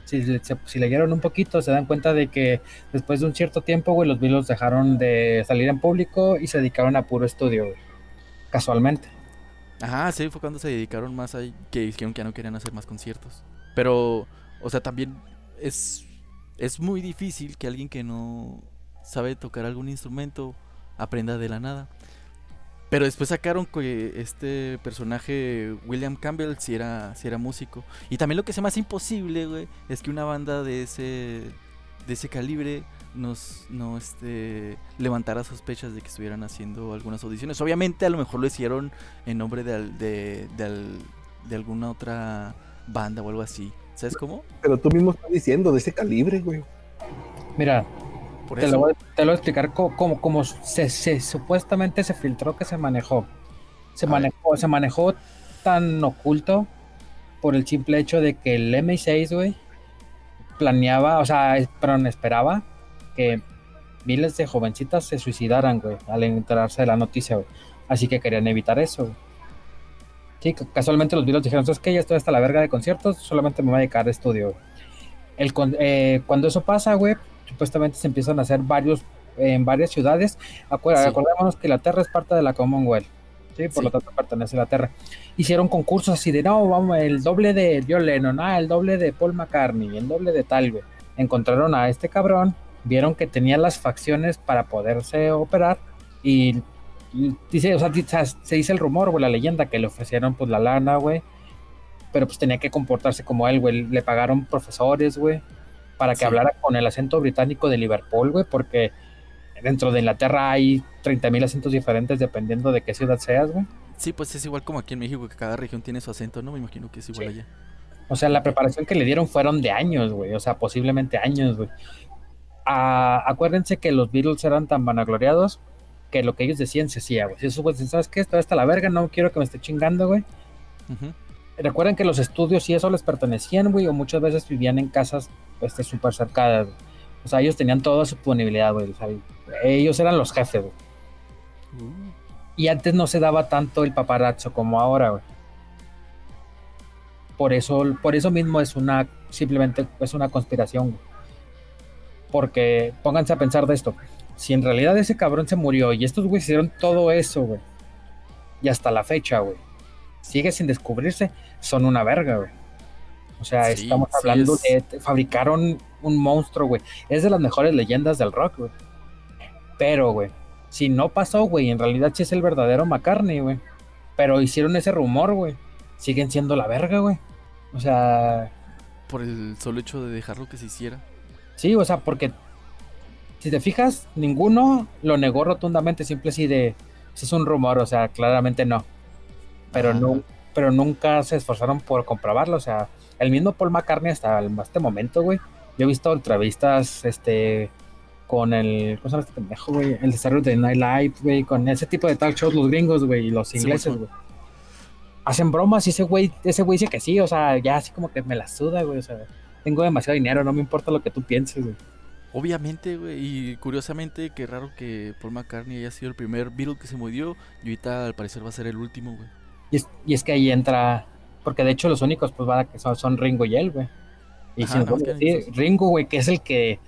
si, si- si leyeron un poquito, se dan cuenta de que después de un cierto tiempo, güey, los Beatles dejaron de salir en público y se dedicaron a puro estudio, güey. Casualmente. Ajá, sí, fue cuando se dedicaron más a que dijeron que ya no querían hacer más conciertos. Pero, o sea, también es, es muy difícil que alguien que no sabe tocar algún instrumento aprenda de la nada. Pero después sacaron que este personaje, William Campbell, si era, sí era músico. Y también lo que se me hace imposible, güey, es que una banda de ese, de ese calibre nos, no este, levantara sospechas de que estuvieran haciendo algunas audiciones. Obviamente a lo mejor lo hicieron en nombre de, al- de, de al- de alguna otra banda o algo así. ¿Sabes cómo? Pero tú mismo estás diciendo de ese calibre, güey. Mira, Por te eso. lo, voy, te lo voy a explicar cómo, cómo se, se- supuestamente se filtró que se manejó. Se A ver. manejó, se manejó tan oculto por el simple hecho de que el MI6, güey, planeaba, o sea, perdón, esperaba que miles de jovencitas se suicidaran, güey, al enterarse de la noticia, güey. Así que querían evitar eso, güey. Sí, ca- casualmente los Beatles dijeron, es que ya estoy hasta la verga de conciertos, solamente me voy a dedicar a estudio, güey". El, eh, cuando eso pasa, güey, supuestamente se empiezan a hacer varios en varias ciudades. Acuer- Sí. Acordémonos que la Tierra es parte de la Commonwealth. Sí, por Sí. lo tanto pertenece a la Tierra. Hicieron concursos así de no, vamos, el doble de John Lennon, ah, el doble de Paul McCartney, el doble de tal, güey. Encontraron a este cabrón, vieron que tenía las facciones para poderse operar y, y dice, o sea, o se dice el rumor, güey, la leyenda que le ofrecieron pues la lana, güey. pero pues tenía que comportarse como él, güey. Le pagaron profesores, güey, para que Sí. hablara con el acento británico de Liverpool, güey, porque dentro de Inglaterra hay 30.000 acentos diferentes dependiendo de qué ciudad seas, güey. Sí, pues es igual como aquí en México, que cada región tiene su acento, ¿no? Me imagino que es igual Sí. allá. O sea, la preparación que le dieron fueron de años, güey. O sea, posiblemente años, güey. Ah, acuérdense que los Beatles eran tan vanagloriados que lo que ellos decían se hacía, güey. Si esos güeyes ¿sabes qué? Esto hasta la verga, no quiero que me esté chingando, güey. Recuerden que los estudios y eso les pertenecían, güey, o muchas veces vivían en casas este, súper cercadas. güey. O sea, ellos tenían toda su disponibilidad, güey. O sea, ellos eran los jefes, güey. Uh, Y antes no se daba tanto el paparazzo como ahora, güey. Por eso, por eso mismo es una, simplemente es una conspiración, güey. Porque pónganse a pensar de esto. Si en realidad ese cabrón se murió y estos güeyes hicieron todo eso, güey. Y hasta la fecha, güey. Sigue sin descubrirse, son una verga, güey. O sea, Sí, estamos sí hablando es- de. Fabricaron un monstruo, güey. Es de las mejores leyendas del rock, güey. Pero, güey, si no pasó, güey, en realidad sí es el verdadero McCartney, güey. Pero hicieron ese rumor, güey. Siguen siendo la verga, güey. O sea, por el solo hecho de dejarlo que se hiciera. sí, o sea, porque si te fijas, ninguno lo negó rotundamente, simple así de, "Ese es un rumor, o sea, claramente no. Pero Ajá. no, pero nunca se esforzaron por comprobarlo, o sea, el mismo Paul McCartney hasta el- este momento, güey. Yo he visto entrevistas, este, con el, ¿cómo se llama este pendejo, güey? El desarrollo de Night Live, güey, con ese tipo de talk shows, los gringos, güey, y los ingleses, güey. Hacen bromas y ese güey, ese güey dice que sí, o sea, ya así como que me la suda, güey, o sea, tengo demasiado dinero, no me importa lo que tú pienses, güey. Obviamente, güey, y curiosamente, qué raro que Paul McCartney haya sido el primer Beatle que se murió y ahorita al parecer va a ser el último, güey. Y es, y es que ahí entra, porque de hecho los únicos, pues, van a que son, son Ringo y él, güey. Y Ajá, si nos a decir, esos. Ringo, güey, que es el que,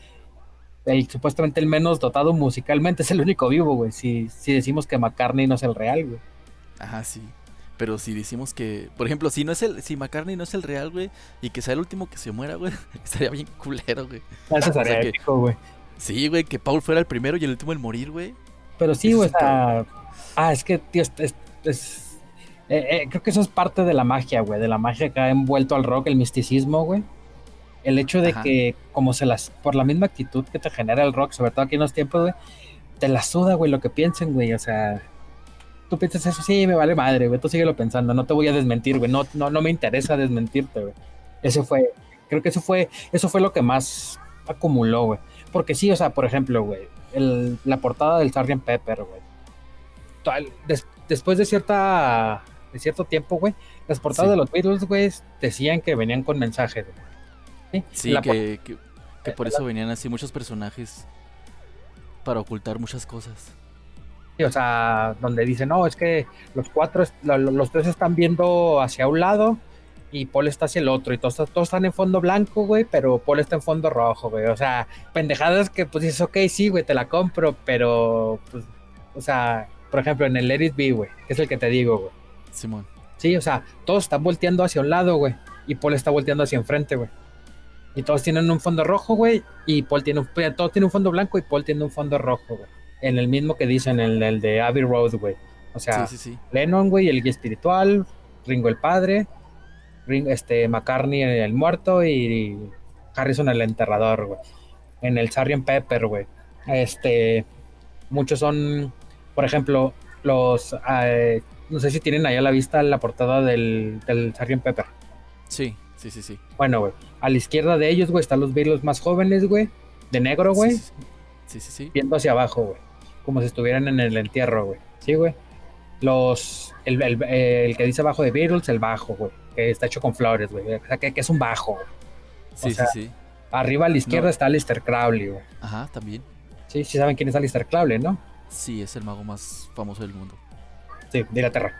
el supuestamente el menos dotado musicalmente, es el único vivo, güey. Si, si decimos que McCartney no es el real, güey. Ajá, sí. Pero si decimos que, por ejemplo, si no es el, si McCartney no es el real, güey, y que sea el último que se muera, güey, *laughs* estaría bien culero, güey. Eso sería sea que- épico, güey. Sí, güey, que Paul fuera el primero y el último en morir, güey. Pero sí, Eso güey, o sea, ah, es que, tío, es, es- es- eh, eh, creo que eso es parte de la magia, güey, de la magia que ha envuelto al rock, el misticismo, güey. El hecho de Ajá. que, como se las, por la misma actitud que te genera el rock, sobre todo aquí en los tiempos, güey, te la suda, güey, lo que piensen, güey, o sea, tú piensas eso, sí, me vale madre, güey, tú síguelo pensando, no te voy a desmentir, güey, no, no, no me interesa desmentirte, güey. Ese fue, creo que eso fue, eso fue lo que más acumuló, güey. Porque sí, o sea, por ejemplo, güey, la portada del Sgt. Pepper, güey. Des- después de cierta de cierto tiempo, güey, las portadas Sí. de los Beatles, güey, decían que venían con mensajes, güey. Sí, que, que, que por eso venían así muchos personajes para ocultar muchas cosas. Sí, o sea, donde dice, no, es que los cuatro, los tres están viendo hacia un lado y Paul está hacia el otro y todos, todos están en fondo blanco, güey, pero Paul está en fondo rojo, güey. O sea, pendejadas que pues dices, ok, sí, güey, te la compro, pero, pues, o sea, por ejemplo, en el Let It Be, güey, que es el que te digo, güey. Simón. Sí, o sea, todos están volteando hacia un lado, güey, y Paul está volteando hacia enfrente, güey. Y todos tienen un fondo rojo, güey, y Paul tiene un, todos tienen un fondo blanco y Paul tiene un fondo rojo, güey. En el mismo que dicen, en el de Abbey Road, güey. O sea, sí, sí, sí. Lennon, güey, el guía espiritual, Ringo el padre, este, McCartney el muerto y Harrison el enterrador, güey. En el Sgt. Pepper, güey. Este, muchos son, por ejemplo, los, eh, no sé si tienen ahí a la vista la portada del, del Sgt. Pepper. Sí, sí, sí, sí. Bueno, güey, a la izquierda de ellos, güey, están los Beatles más jóvenes, güey, de negro, güey, Sí, sí, sí, sí, sí. viendo hacia abajo, güey. Como si estuvieran en el entierro, güey. Sí, güey. Los. El, el- el que dice abajo de Beatles, el bajo, güey. Que está hecho con flores, güey. O sea, que, que es un bajo, güey. Sí, sea, sí, sí. Arriba a la izquierda No. está Alistair Crowley, güey. Ajá, también. Sí, sí saben quién es Alistair Crowley, ¿no? Sí, es el mago más famoso del mundo. Sí, de Inglaterra.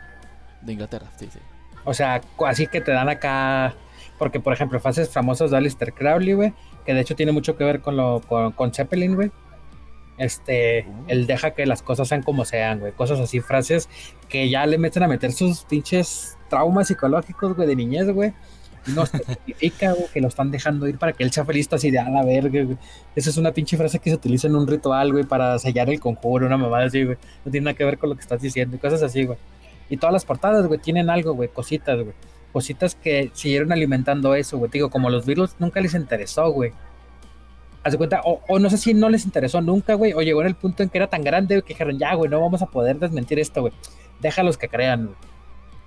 De Inglaterra, sí, sí. O sea, así que te dan acá. Porque, por ejemplo, frases famosas de Alistair Crowley, güey. Que de hecho tiene mucho que ver con lo con, con Zeppelin, güey. Este, Uh. él deja que las cosas sean como sean, güey. Cosas así, frases que ya le meten a meter sus pinches traumas psicológicos, güey, de niñez, güey. No se significa, güey, que lo están dejando ir para que él sea feliz así de a la verga. Esa es una pinche frase que se utiliza en un ritual, güey, para sellar el conjuro, una mamada así, güey. No tiene nada que ver con lo que estás diciendo y cosas así, güey. Y todas las portadas, güey, tienen algo, güey, cositas, güey. cositas que siguieron alimentando eso, güey. Digo, como los Beatles nunca les interesó, güey. Haz de cuenta, o, o no sé si no les interesó nunca, güey, o llegó en el punto en que era tan grande güey, que dijeron, ya, güey, no vamos a poder desmentir esto, güey. Déjalos que crean, güey.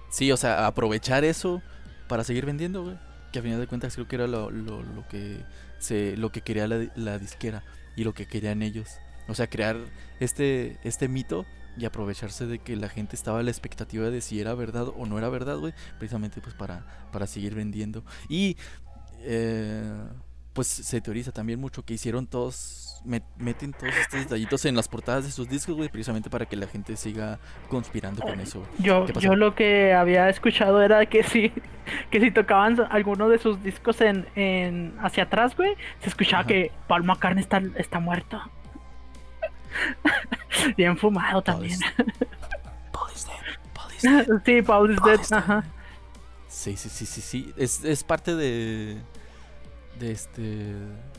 Sí, o sea, aprovechar eso para seguir vendiendo, güey. Que a final de cuentas creo que era lo, que se, lo que quería la, la disquera y lo que querían ellos. O sea, crear este, este mito y aprovecharse de que la gente estaba a la expectativa de si era verdad o no era verdad, güey. Precisamente pues para, para seguir vendiendo. Y eh, pues se teoriza también mucho que hicieron todos, meten todos estos detallitos en las portadas de sus discos, güey, precisamente para que la gente siga conspirando con eso. Yo, yo lo que había escuchado era que si, que si tocaban alguno de sus discos en, en hacia atrás, güey, se escuchaba Ajá. que Paul McCartney está, está muerto. *laughs* Bien fumado Paul también. is- *laughs* Paul is dead, Paul is dead. sí, Paul is Paul dead. is dead. Ajá. Sí, sí, sí, sí, sí. Es, es parte de. De este.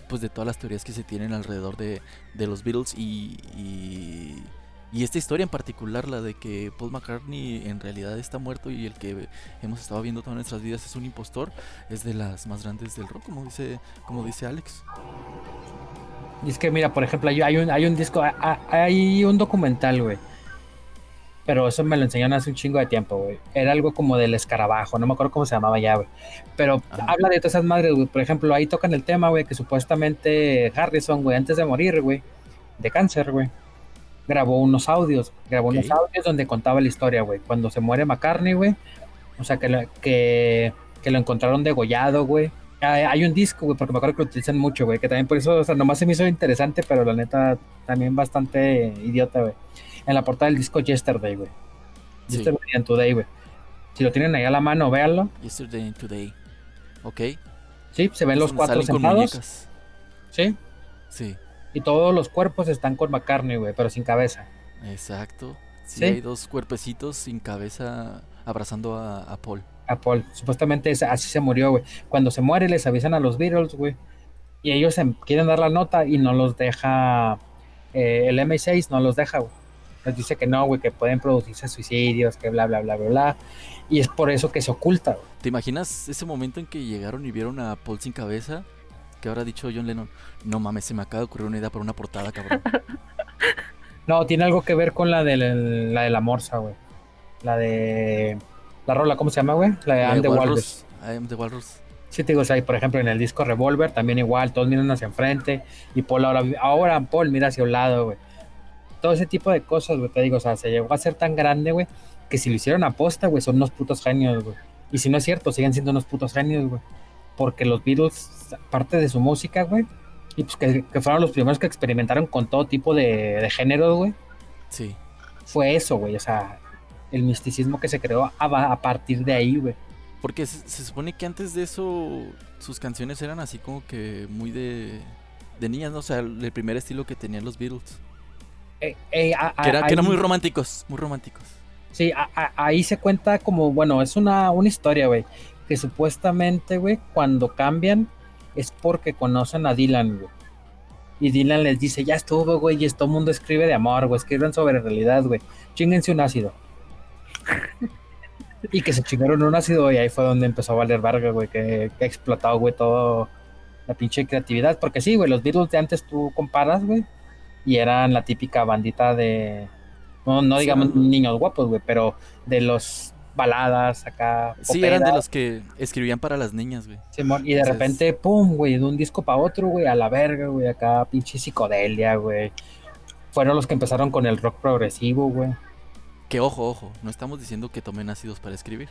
Pues de todas las teorías que se tienen alrededor de, de los Beatles y, y. esta historia en particular, la de que Paul McCartney en realidad está muerto y el que hemos estado viendo todas nuestras vidas es un impostor, es de las más grandes del rock, como dice, como dice Alex. Y es que, mira, por ejemplo, hay un, hay un disco, hay un documental, güey. Pero eso me lo enseñaron hace un chingo de tiempo, güey. Era algo como del escarabajo, no me acuerdo cómo se llamaba ya, güey. Pero Ajá. habla de todas esas madres, güey. Por ejemplo, ahí tocan el tema, güey, que supuestamente Harrison, güey, antes de morir, güey, de cáncer, güey, grabó unos audios. Grabó unos audios donde contaba la historia, güey. Cuando se muere McCartney, güey. O sea, que, lo- que, que lo encontraron degollado, güey. Hay, hay un disco, güey, porque me acuerdo que lo utilizan mucho, güey, que también por eso, o sea, nomás se me hizo interesante, pero la neta también bastante idiota, güey. En la portada del disco Yesterday, güey. Sí. Yesterday and Today, güey. Si lo tienen ahí a la mano, véanlo. Yesterday and Today. Ok. Sí, se ven los cuatro sentados. Sí. Sí, Y todos los cuerpos están con McCartney, güey, pero sin cabeza. exacto. Sí, Sí. hay dos cuerpecitos sin cabeza abrazando a, a Paul. A Paul. Supuestamente es- así se murió, güey. Cuando se muere les avisan a los Beatles, güey. Y ellos em- quieren dar la nota y no los deja. eh, el M6 no los deja, güey. Les dice que no, güey, que pueden producirse suicidios, que bla, bla, bla, bla, bla. Y es por eso que se oculta, güey. ¿Te imaginas ese momento en que llegaron y vieron a Paul sin cabeza? Que habrá dicho John Lennon, no mames, se me acaba de ocurrir una idea para una portada, cabrón. *laughs* No, tiene algo que ver con la de la, de la morsa, güey. La de. La rola, ¿cómo se llama, güey? La de Eh, I'm the Walrus. I am the Walrus. Sí, te digo, o sea, por ejemplo, en el disco Revolver también igual, todos miran hacia enfrente y Paul ahora, ahora Paul mira hacia un lado, güey. Todo ese tipo de cosas, güey, te digo, o sea, se llegó a ser tan grande, güey, que si lo hicieron aposta, güey, son unos putos genios, güey. Y si no es cierto, siguen siendo unos putos genios, güey. Porque los Beatles, parte de su música, güey, y pues que, que fueron los primeros que experimentaron con todo tipo de, de géneros, güey, Sí. fue eso, güey, o sea, el misticismo que se creó a, a partir de ahí, güey. Porque se, se supone que antes de eso sus canciones eran así como que muy de, de niñas, ¿no? O sea, el, el primer estilo que tenían los Beatles. Eh, eh, a- Que, era- a- que eran muy románticos, muy románticos. Sí, a- ahí se cuenta como, bueno, es una, una historia, güey, que supuestamente, güey, cuando cambian es porque conocen a Dylan, güey. Y Dylan les dice, ya estuvo, güey, y todo el mundo escribe de amor, güey, escriben sobre realidad, güey. Chinguense un ácido. *laughs* y que se chingaron un ácido y ahí fue donde empezó a valer verga, güey, que, que explotado, güey, todo la pinche creatividad. Porque sí, güey, los Beatles de antes tú comparas, güey, y eran la típica bandita de, no, no digamos niños guapos, güey, pero de los baladas acá. Sí, eran de los que escribían para las niñas, güey. Simón, y de Entonces- repente, pum, güey, de un disco para otro, güey, a la verga, güey, acá pinche psicodelia, güey. Fueron los que empezaron con el rock progresivo, güey. Que ojo, ojo, no estamos diciendo que tomen ácidos para escribir.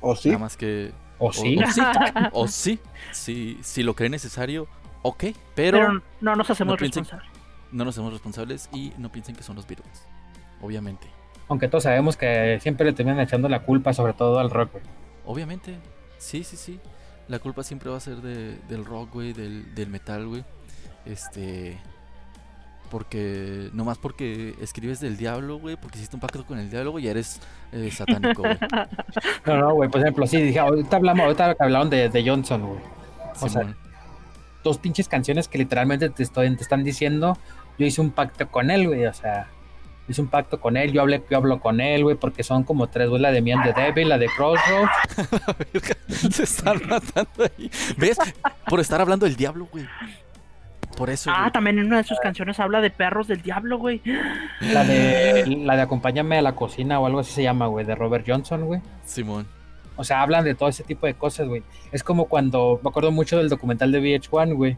¿O sí? Nada más que... ¿O sí? O, sí, *laughs* o sí, si, si lo cree necesario, ok, pero, Pero no nos hacemos no responsables. No nos hacemos responsables y no piensen que son los Beatles, obviamente. Aunque todos sabemos que siempre le terminan echando la culpa, sobre todo al rock, güey. Obviamente, sí, sí, sí. La culpa siempre va a ser de- del rock, güey, del, del metal, güey. Este. Porque. Nomás porque escribes del diablo, güey. Porque hiciste un pacto con el diablo, güey. Ya eres eh, satánico, güey. *laughs* No, no, güey, por ejemplo, sí, dije, ahorita hablamos, ahorita hablaron de, de Johnson, güey. O sea. Dos pinches canciones que literalmente te, estoy, te están diciendo, yo hice un pacto con él, güey, o sea, hice un pacto con él, yo hablé, yo hablo con él, güey, porque son como tres, güey, la de Me and the Devil, la de Crossroads. *laughs* Se están matando ahí. ¿Ves? Por estar hablando del diablo, güey. Por eso. Ah, güey. también en una de sus canciones habla de perros del diablo, güey. La de, la de Acompáñame a la cocina o algo así se llama, güey, de Robert Johnson, güey. Simón. O sea, hablan de todo ese tipo de cosas, güey. Es como cuando, me acuerdo mucho del documental de VH1, güey,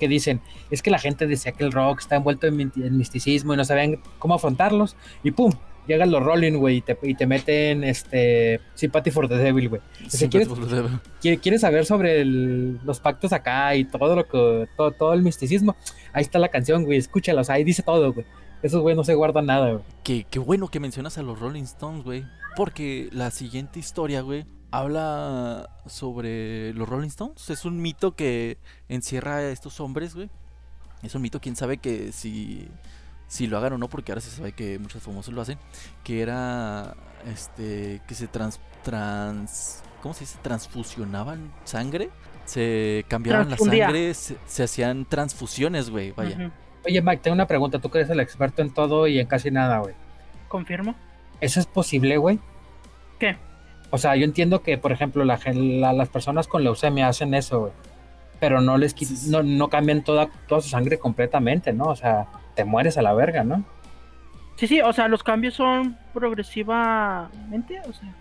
que dicen, es que la gente decía que el rock está envuelto en, mi- en misticismo y no sabían cómo afrontarlos, y pum, llegan los Rolling, güey, y te, y te meten, este, Sympathy for the Devil, güey. Sí, ¿quieres- ¿Quieres saber sobre el- los pactos acá y todo lo que, todo, todo el misticismo? Ahí está la canción, güey, sea, ahí dice todo, güey. Esos, güey, no se guardan nada, güey. Qué, qué bueno que mencionas a los Rolling Stones, güey. Porque la siguiente historia, güey, habla sobre los Rolling Stones. Es un mito que encierra a estos hombres, güey. Es un mito, quién sabe que si, si lo hagan o no, porque ahora se sabe que muchos famosos lo hacen. Que era, este, que se trans, trans, ¿cómo se dice? Transfusionaban sangre. Se cambiaban la sangre, se, se hacían transfusiones, güey, vaya. Oye, Mike, tengo una pregunta. Tú que eres el experto en todo y en casi nada, güey. Confirmo. ¿Eso es posible, güey? ¿Qué? O sea, yo entiendo que, por ejemplo, la, la- las personas con leucemia hacen eso, güey. Pero no les quit- Sí, sí. no, no cambian toda, toda su sangre completamente, ¿no? O sea, te mueres a la verga, ¿no? Sí, sí, o sea, los cambios son progresivamente, o sea.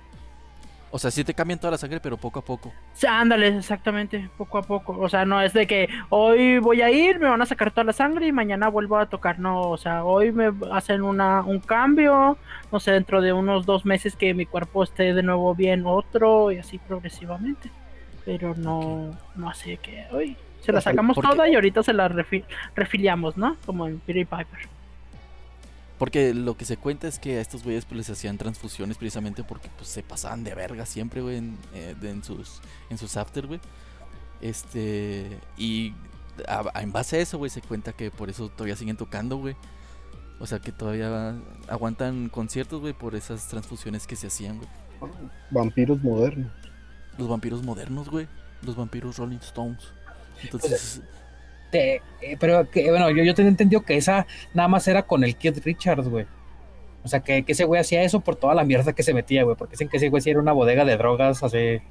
O sea, sí te cambian toda la sangre, pero poco a poco. Sí, ándale, exactamente, poco a poco. O sea, no es de que hoy voy a ir, me van a sacar toda la sangre y mañana vuelvo a tocar. No, o sea, hoy me hacen una, un cambio, no sé, dentro de unos dos meses que mi cuerpo esté de nuevo bien, otro y así progresivamente. Pero no, no hace que hoy se la sacamos toda y ahorita se la refi- refiliamos, ¿no? Como en Peter Piper. Porque lo que se cuenta es que a estos güeyes pues les hacían transfusiones precisamente porque pues se pasaban de verga siempre, güey, en, eh, en sus en sus after, güey. Este, y a- a- en base a eso, güey, se cuenta que por eso todavía siguen tocando, güey. O sea, que todavía aguantan conciertos, güey, por esas transfusiones que se hacían, güey. Vampiros modernos. Los vampiros modernos, güey. Los vampiros Rolling Stones. Entonces, Te- eh, pero que, bueno, yo, yo tenía entendido que esa nada más era con el Kid Richards, güey. O sea, que, que ese güey hacía eso por toda la mierda que se metía, güey. Porque dicen que ese güey sí era una bodega de drogas hace.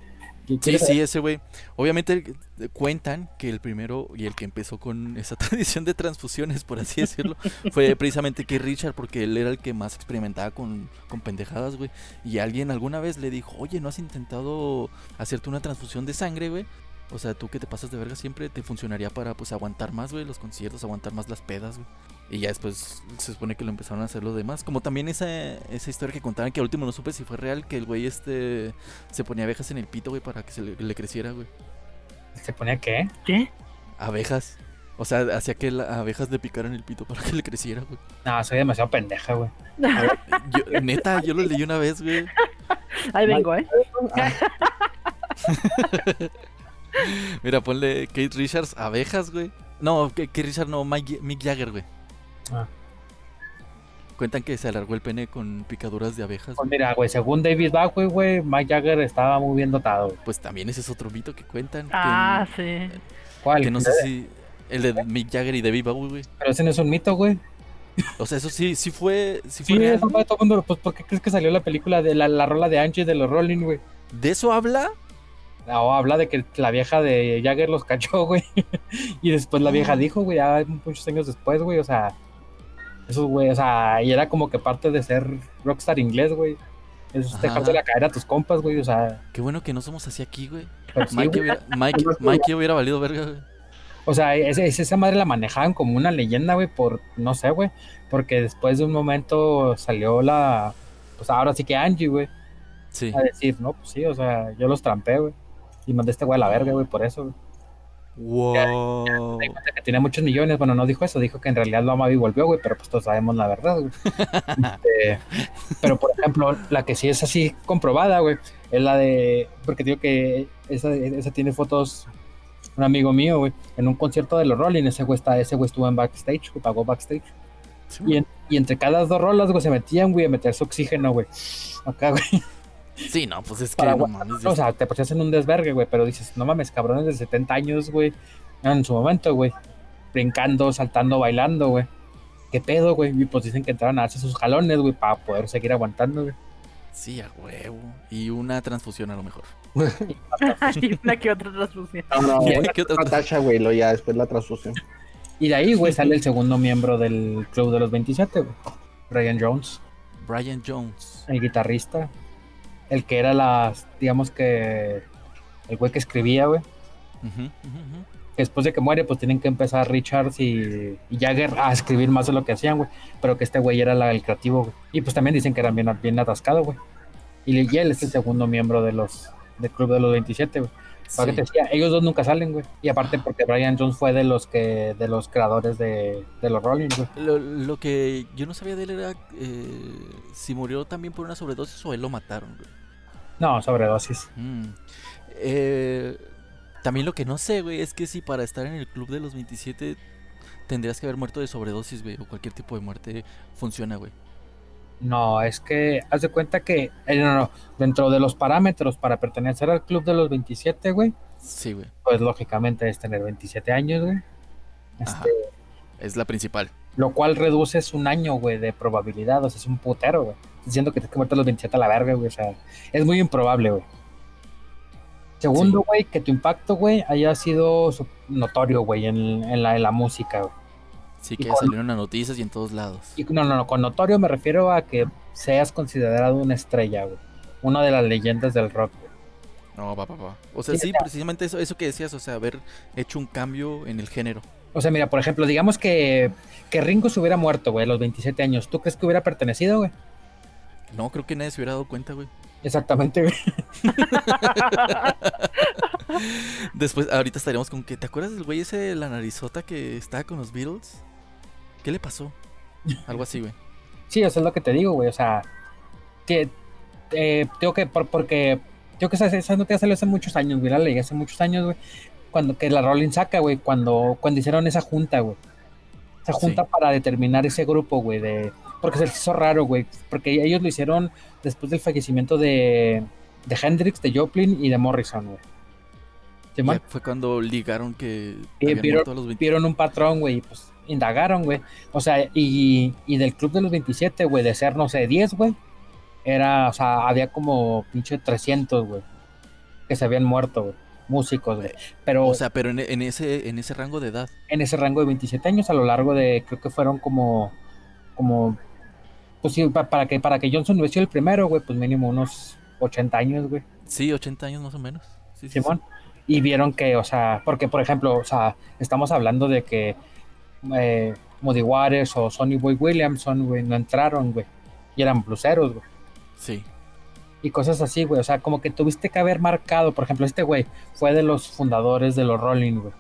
Sí, sí, ese güey. Obviamente cuentan que el primero y el que empezó con esa *laughs* tradición de transfusiones, por así decirlo, *laughs* fue precisamente Keith Richard, porque él era el que más experimentaba con, con pendejadas, güey. Y alguien alguna vez le dijo, oye, ¿no has intentado hacerte una transfusión de sangre, güey? O sea, tú que te pasas de verga siempre te funcionaría para, pues, aguantar más, güey, los conciertos, aguantar más las pedas, güey. Y ya después se supone que lo empezaron a hacer los demás. Como también esa, esa historia que contaban, que al último no supe si fue real, que el güey este se ponía abejas en el pito, güey, para que se le, le creciera, güey. ¿Se ponía qué? ¿Qué? Abejas. O sea, hacía que las abejas le picaran el pito para que le creciera, güey. No, soy demasiado pendeja, güey. Yo- neta, yo lo leí una vez, güey. Ahí vengo, ¿eh? Ah, *laughs* *laughs* Mira, ponle Kate Richards, abejas, güey. No, Kate Richards no, Mike- Mick Jagger, güey. Ah. Cuentan que se alargó el pene con picaduras de abejas. Pues mira, güey, según David Bowie, güey, Mike Jagger estaba muy bien dotado, güey. Pues también ese es otro mito que cuentan. que- Ah, sí. ¿Cuál? Que, no sé si. El de Mick Jagger y David Bowie, güey. Pero ese no es un mito, güey. O sea, eso sí, sí fue, sí Sí, fue real. eso fue todo el mundo. Pues, ¿por qué crees que salió la película de la, la rola de Angie de los Rolling, güey? ¿De eso habla? O habla de que la vieja de Jagger los cachó, *laughs* güey. y después la vieja dijo, güey, ya muchos años después, güey, o sea. Eso, güey, o sea, y era como que parte de ser rockstar inglés, güey. Es Ajá. dejarse la caer a tus compas, güey, o sea. Qué bueno que no somos así aquí, güey. sí, Mike, güey. hubiera, Mike, *laughs* Mike hubiera valido verga, güey. O sea, esa madre la manejaban como una leyenda, güey, por, no sé, güey, porque después de un momento salió la, pues ahora sí que Angie, güey, Sí. a decir, no, pues sí, o sea, yo los trampé, güey, y mandé a este güey a la verga, güey, por eso, güey. Wow. Cuenta que tenía muchos millones, bueno, no dijo eso, dijo que en realidad lo amaba y volvió, güey, pero pues todos sabemos la verdad, güey. *laughs* Este, pero, por ejemplo, la que sí es así comprobada, güey, es la de, porque digo que esa, esa tiene fotos un amigo mío, güey, en un concierto de los Rolling, ese güey, está, ese güey estuvo en backstage, güey, pagó backstage. Sí, Y, en- y entre cada dos rolas, güey, se metían, güey, a meter su oxígeno, güey. Acá, güey. Sí, no, pues es que Para no mames. O sea, te ponías en un desvergue, güey, pero dices, no mames, cabrones de 70 años, güey. En su momento, güey. Brincando, saltando, bailando, güey. ¿qué pedo, güey? Y pues dicen que entraron a hacer sus jalones, güey, para poder seguir aguantando, güey. Sí, a huevo. Y una transfusión a lo mejor. *laughs* *laughs* Hay una que otra transfusión. No, no, *laughs* ¿Qué- una qué otra- Natasha, güey, lo ya después la transfusión. Y de ahí, güey, sale el segundo miembro del Club de los 27, güey. Brian Jones, Brian Jones. el guitarrista. El que era la, digamos que, el güey que escribía, güey. Ujú. que después de que muere, pues tienen que empezar Richards y, y Jagger a escribir más de lo que hacían, güey. Pero que este güey era la- el creativo, güey. Y pues también dicen que era bien, bien atascado, güey. Y, y él es el segundo miembro de los del club de los 27, güey. Sí. que te decía, ellos dos nunca salen, güey. Y aparte porque Brian Jones fue de los que de los creadores de, de los Rolling, güey. Lo, lo que yo no sabía de él era eh, si murió también por una sobredosis o él lo mataron. güey. No, sobredosis. Mm. Eh, también lo que no sé, güey, es que si para estar en el club de los 27 tendrías que haber muerto de sobredosis, güey, o cualquier tipo de muerte funciona, güey. No, es que haz de cuenta que eh, no, no, dentro de los parámetros para pertenecer al club de los 27, güey, Sí, güey. pues lógicamente es tener 27 años, güey. Ajá. Es la principal. Lo cual reduces un año, güey, de probabilidad. O sea, es un putero, güey. Diciendo que te a los 27 a la verga, güey. O sea, es muy improbable, güey. Segundo, Sí. güey, que tu impacto, güey, haya sido notorio, güey, en, en la, en la música, güey. Sí que con- salieron las noticias y en todos lados. Y no, no, no, con notorio me refiero a que seas considerado una estrella, güey. Una de las leyendas del rock, güey. No, va, va, va. O sea, Sí, sí, precisamente eso, eso que decías, o sea, haber hecho un cambio en el género. O sea, mira, por ejemplo, digamos que, que Ringo se hubiera muerto, güey, a los 27 años. ¿Tú crees que hubiera pertenecido, güey? No, creo que nadie se hubiera dado cuenta, güey. Exactamente, güey. *laughs* Después, ahorita estaríamos con que, ¿te acuerdas del güey ese de la narizota que estaba con los Beatles? ¿Qué le pasó? Algo así, güey. Sí, eso es lo que te digo, güey. O sea, que, eh, tengo que, por- porque, tengo que esa, esa noticia salió hace muchos años, güey. La leí hace muchos años, güey. Cuando que la Rolling saca, güey, cuando, cuando hicieron esa junta, güey. Esa junta Sí. para determinar ese grupo, güey, de. Porque se les hizo raro, güey. Porque ellos lo hicieron después del fallecimiento de, de Hendrix, de Joplin y de Morrison, güey. Fue cuando ligaron que Y habían vieron- muerto a los 20. vieron un patrón, güey, y pues indagaron, güey. O sea, y, y del club de los 27, güey, de ser, no sé, 10, güey, era, o sea, había como pinche 300, güey, que se habían muerto, güey, músicos, güey. Pero O sea, pero en, en ese, en ese rango de edad. en ese rango de 27 años, a lo largo de, creo que fueron como, como, pues sí, pa- para que, para que Johnson hubiese sido el primero, güey, pues mínimo unos 80 años, güey. Sí, 80 años más o menos. Sí, sí, sí. Simón. Y vieron que, o sea, porque por ejemplo, o sea, estamos hablando de que eh, Moody Waters o Sonny Boy Williamson, güey, no entraron, güey. Y eran bluseros, güey. Sí. Y cosas así, güey. O sea, como que tuviste que haber marcado, por ejemplo, este güey fue de los fundadores de los Rolling, güey.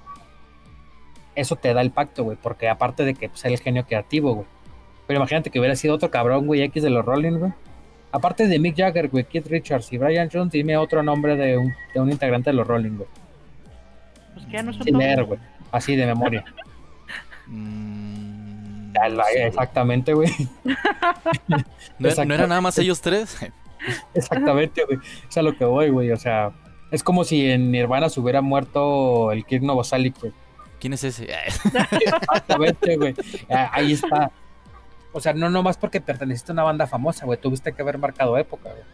Eso te da el pacto, güey, porque aparte de que pues, era el genio creativo, güey. Pero imagínate que hubiera sido otro cabrón, güey, X de los Rolling, güey. Aparte de Mick Jagger, güey, Keith Richards y Brian Jones, dime otro nombre de un, de un integrante de los Rolling, güey. Pues que ya no son Sin leer, güey. Así de memoria. Mm, exactamente, güey. ¿No, ¿No eran nada más *laughs* ellos tres? *laughs* Exactamente, güey. Es a lo que voy, güey. O sea, es como si en Nirvana se hubiera muerto el Kirk Novoselic, güey. ¿Quién es ese? *laughs* Exactamente, güey. Ah, Ahí está. O sea, no nomás porque perteneciste a una banda famosa, güey. Tuviste que haber marcado época, güey.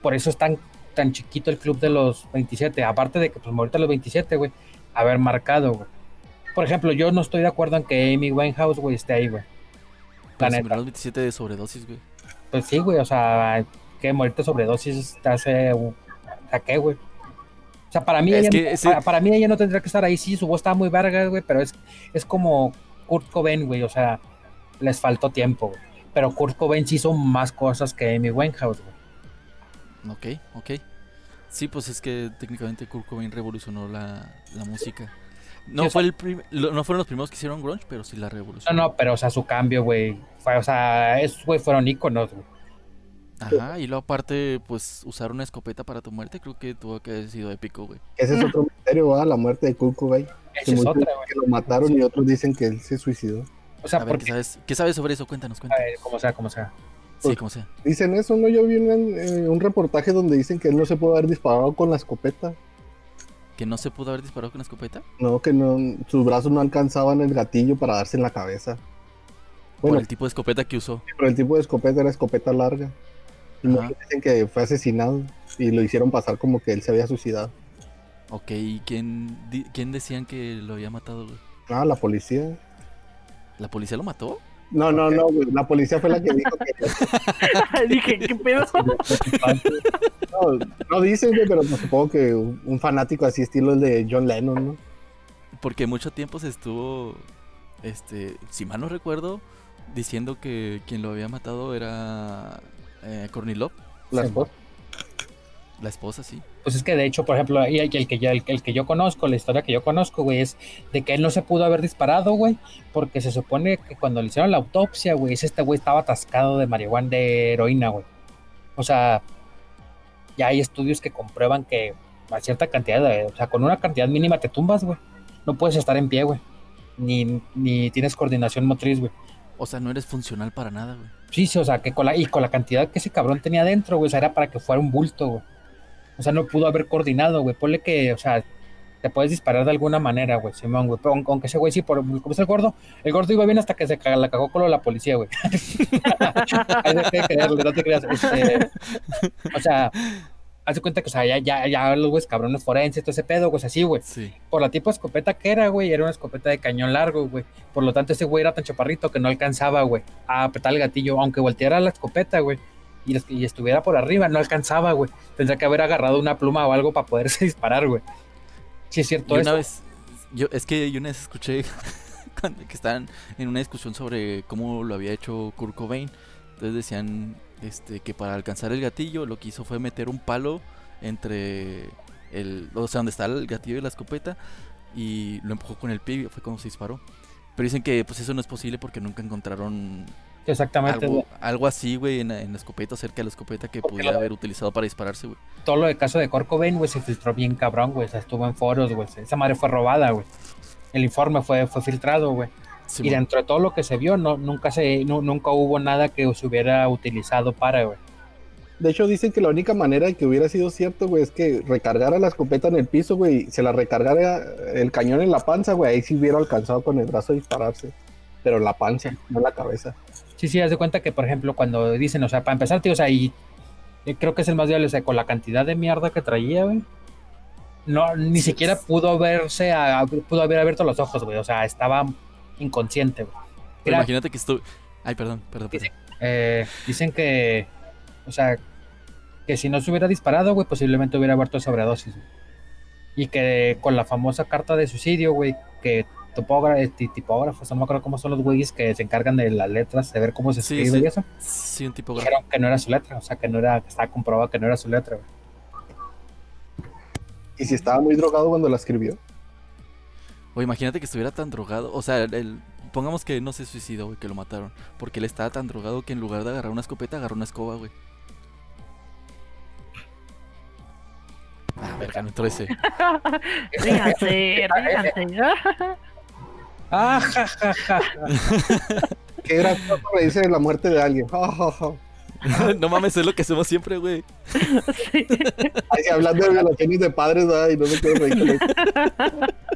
Por eso es tan, tan chiquito el club de los 27. Aparte de que, pues, ahorita los 27, güey. Haber marcado, güey. Por ejemplo, yo no estoy de acuerdo en que Amy Winehouse, güey, esté ahí, güey. Pues, los 27 de sobredosis, güey. Pues sí, güey, o sea, que morirte sobredosis te hace ¿a qué, güey? O sea, para mí, ella, que no- para, para mí ella no tendría que estar ahí. Sí, su voz estaba muy verga, güey, pero es, es como Kurt Cobain, güey, o sea, les faltó tiempo, güey. Pero Kurt Cobain sí hizo más cosas que Amy Winehouse, güey. Ok, ok. Sí, pues es que técnicamente Kurt Cobain revolucionó la, la música. No, Sí, o fue el no fueron los primeros que hicieron grunge, pero sí la No, revolucionó. no, pero, o sea, su cambio, güey, fue, o sea, esos, güey, fueron íconos, güey. Ajá, y luego aparte, pues usar una escopeta para tu muerte, creo que tuvo que haber sido épico, güey. Ese es otro misterio, ¿verdad? La muerte de. Esa Que es otra, güey. que lo mataron y otros dicen que él se suicidó. O sea, A ver, porque, ¿qué sabes, ¿qué sabes sobre eso? Cuéntanos, a cuéntanos. ver, como sea, como sea. Sí, como sea. Dicen eso, ¿no? Yo vi un, eh, un reportaje donde dicen que él no se pudo haber disparado con la escopeta. ¿Que no se pudo haber disparado con una escopeta? No, que no, sus brazos no alcanzaban el gatillo para darse en la cabeza. Por Bueno, el tipo de escopeta que usó. pero el tipo de escopeta era escopeta larga. Muchos dicen que fue asesinado y lo hicieron pasar como que él se había suicidado. Ok, ¿y quién, quién decían que lo había matado? Ah, la policía. ¿La policía lo mató? No, no, no, güey. La policía fue la que dijo que *laughs* Dije, ¿qué pedo? *laughs* no, no dicen, güey, pero supongo que un, un fanático así estilo el de John Lennon, ¿no? Porque mucho tiempo se estuvo, este, si mal no recuerdo, diciendo que quien lo había matado era eh, Courtney Love, La Sí. esposa. la esposa, sí. Pues es que de hecho, por ejemplo, y el, el que yo, el, el que yo conozco, la historia que yo conozco, güey, es de que él no se pudo haber disparado, güey, porque se supone que cuando le hicieron la autopsia, güey, ese este güey estaba atascado de marihuana, de heroína, güey. O sea, ya hay estudios que comprueban que a cierta cantidad, de, o sea, con una cantidad mínima te tumbas, güey. No puedes estar en pie, güey. Ni, ni tienes coordinación motriz, güey. O sea, no eres funcional para nada, güey. Sí, sí, o sea, que con la, y con la cantidad que ese cabrón tenía dentro, güey, o sea, era para que fuera un bulto, güey. O sea, no pudo haber coordinado, güey. Ponle que, o sea, te puedes disparar de alguna manera, güey, Simón, güey. Pero aun- aunque ese güey sí, por, como es el gordo, el gordo iba bien hasta que se la cagó con lo de la policía, güey. *laughs* No te creas. Este, o sea, haz de cuenta que, o sea, ya, ya, ya los güeyes cabrones forenses, todo ese pedo, pues así, güey Sí. por la tipo de escopeta que era, güey, era una escopeta de cañón largo, güey. Por lo tanto, ese güey era tan chaparrito que no alcanzaba, güey, a apretar el gatillo, aunque volteara la escopeta, güey. Y, es- y estuviera por arriba, no alcanzaba, güey. Tendría que haber agarrado una pluma o algo para poderse *laughs* disparar, güey. Sí, es cierto Y una eso. vez, yo, es que yo una vez escuché *laughs* que estaban en una discusión sobre cómo lo había hecho Kurt Cobain. Entonces decían este, que para alcanzar el gatillo lo que hizo fue meter un palo entre el, o sea, donde está el gatillo de la escopeta y lo empujó con el pie y fue como se disparó. Pero dicen que pues eso no es posible porque nunca encontraron Exactamente, algo, algo así, güey, en, la- en la escopeta, cerca de la escopeta que pudiera haber utilizado para dispararse, güey. Todo lo de caso de Kurt Cobain, güey, se filtró bien cabrón, güey. O sea, estuvo en foros, güey. Esa madre fue robada, güey. El informe fue, fue filtrado, güey. Sí, y dentro de todo lo que se vio, no, nunca se, nu- nunca hubo nada que se hubiera utilizado para, güey. De hecho, dicen que la única manera de que hubiera sido cierto, güey, es que recargara la escopeta en el piso, güey, y se la recargara el cañón en la panza, güey, ahí sí hubiera alcanzado con el brazo a dispararse. Pero en la panza, no en la cabeza. Sí, sí, haz de cuenta que, por ejemplo, cuando dicen, o sea, para empezar, tío, o sea, y eh, creo que es el más viable, o sea, con la cantidad de mierda que traía, güey. No, ni siquiera pudo verse, a- pudo haber abierto los ojos, güey. O sea, estaba inconsciente, güey. pero imagínate que esto... Ay, perdón, perdón, perdón. eh, dicen que, o sea, que si no se hubiera disparado, güey, posiblemente hubiera muerto de sobredosis. güey. Y que con la famosa carta de suicidio, güey, que eh, ti- tipógrafos, no me acuerdo cómo son los güeyes que se encargan de las letras, de ver cómo se Sí, escribe sí. y eso. Sí, un tipo dijeron que no era su letra, o sea, que no era, que estaba comprobado que no era su letra, güey. Y si estaba muy drogado cuando la escribió. O imagínate que estuviera tan drogado. O sea, el, pongamos que no se suicidó, güey, que lo mataron. Porque él estaba tan drogado que en lugar de agarrar una escopeta, agarró una escoba, güey. Ah, verga, no entró ese. Ríanse, ríanse. Ah, ja, ja, ja. Qué gracioso reírse de la muerte de alguien. Ja, ja, ja. no mames, es lo que hacemos siempre, güey. Sí. Ay, hablando de violaciones de padres, ay, no me quiero reír. *laughs*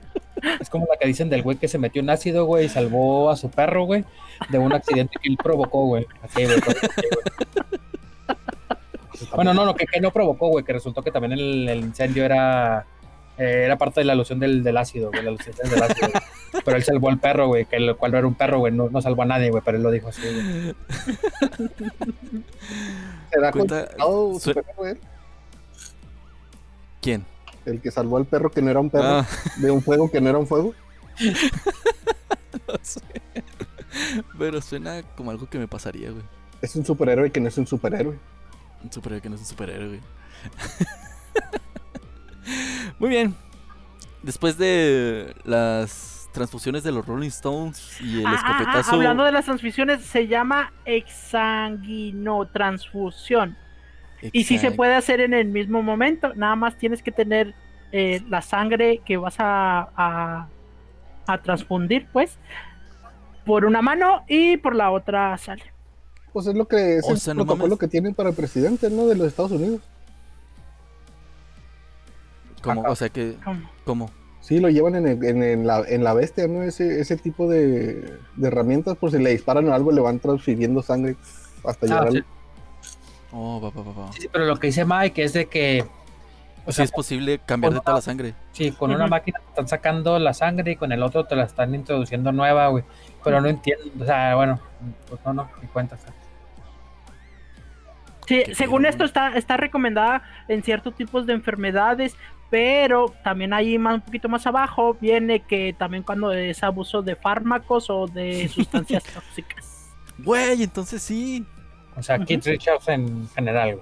Es como la que dicen del güey que se metió en ácido, güey, y salvó a su perro, güey, de un accidente que él provocó, güey. Así, güey. Bueno, no, no, que, que no provocó, güey, que resultó que también el, el incendio era eh, era parte de la alusión del, del ácido, güey, la alusión del ácido, güey. Pero él salvó al perro, güey, que el cual no era un perro, güey, no, no salvó a nadie, güey, pero él lo dijo así, güey. ¿Será Cuenta- considerado su-? ¿Quién? El que salvó al perro que no era un perro, Ah, de un fuego que no era un fuego. *laughs* no sé. Pero suena como algo que me pasaría, güey. Es un superhéroe que no es un superhéroe. Un superhéroe que no es un superhéroe, güey. *laughs* Muy bien. Después de las transfusiones de los Rolling Stones y el Ah, ah, ah, escopetazo. hablando de las transfusiones, se llama Y sí se puede hacer en el mismo momento, nada más tienes que tener eh, la sangre que vas a, a, a transfundir, pues, por una mano y por la otra sale. Pues es lo que es O el sea, no protocolo mames. que tienen para el presidente, ¿no? De los Estados Unidos. ¿Cómo? O sea que. ¿Cómo? ¿Cómo? Sí, lo llevan en, el- en, en la, en la bestia, ¿no? Ese, ese tipo de, de herramientas, por si le disparan o algo, le van transfiriendo sangre hasta llegar Ah, al- sí, Oh, va, va, va, va. sí, pero lo que dice Mike es de que, o Sí sea, es posible cambiar de toda la sangre. sí, con una máquina te están sacando la sangre y con el otro te la están introduciendo nueva, güey. Pero no entiendo, o sea, bueno, pues no, no, ni cuenta. Sí, Qué según esto está, está recomendada en ciertos tipos de enfermedades, pero también ahí más, un poquito más abajo viene que también cuando es abuso de fármacos o de *laughs* sustancias tóxicas. Güey, entonces sí. O sea, Keith Ujú. Richards en general.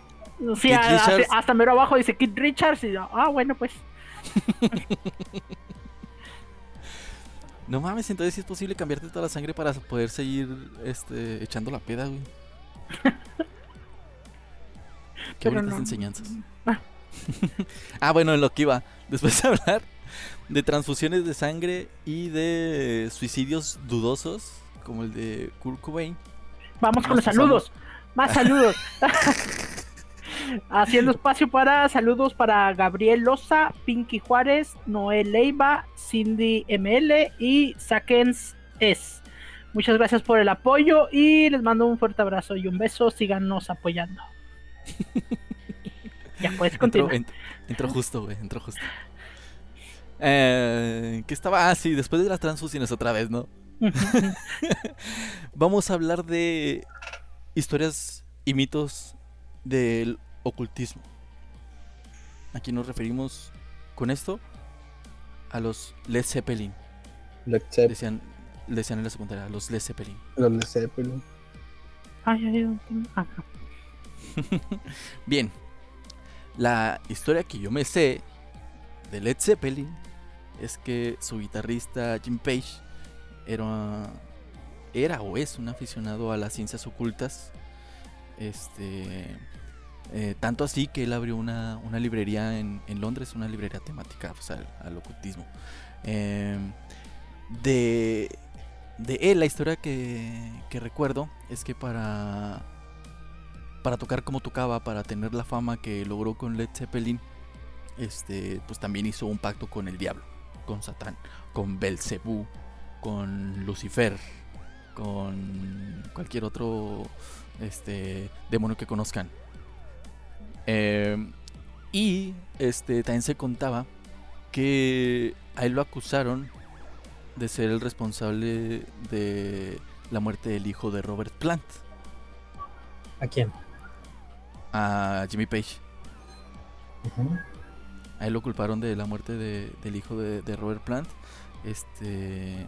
Sí, Keith a- Richards. hasta, hasta mero abajo dice Kid Richards y ah, bueno, pues. *laughs* No mames, entonces sí es posible cambiarte toda la sangre para poder seguir este, echando la peda, güey. Qué Pero bonitas no- enseñanzas. Ah. *laughs* ah, bueno, en lo que iba. Después de hablar de transfusiones de sangre y de suicidios dudosos, como el de Kurt Cobain. Vamos con los saludos. Más saludos. *laughs* Haciendo espacio para saludos para Gabriel Loza, Pinky Juárez, Noel Leiva, Cindy ML y Sackens S. Muchas gracias por el apoyo y les mando un fuerte abrazo y un beso. Síganos apoyando. *laughs* ya puedes Entró, continuar. ent- entró justo, güey, entró justo. Eh, ¿Qué estaba? Ah, sí, después de las transfusiones otra vez, ¿no? *laughs* Vamos a hablar de historias y mitos del ocultismo. Aquí nos referimos con esto a los Led Zeppelin. Led Zeppelin, Decían, decían en la secundaria, los Led Zeppelin. los Led Zeppelin. Ay, ay, ay. *laughs* Bien, la historia que yo me sé de Led Zeppelin es que su guitarrista Jim Page era, era o es un aficionado a las ciencias ocultas. Este, eh, tanto así que él abrió una, una librería en, en Londres, una librería temática pues, al, ocultismo. Em, de, de él, la historia que, que recuerdo es que para para tocar como tocaba, para tener la fama que logró con Led Zeppelin, este, pues también hizo un pacto con el diablo, con Satán, con Belcebú, con Lucifer, con cualquier otro este, demonio que conozcan. Eh, y este, también se contaba que a él lo acusaron de ser el responsable de la muerte del hijo de Robert Plant ¿A quién? a Jimmy Page. A él lo culparon de la muerte de- del hijo de, de Robert Plant. Este.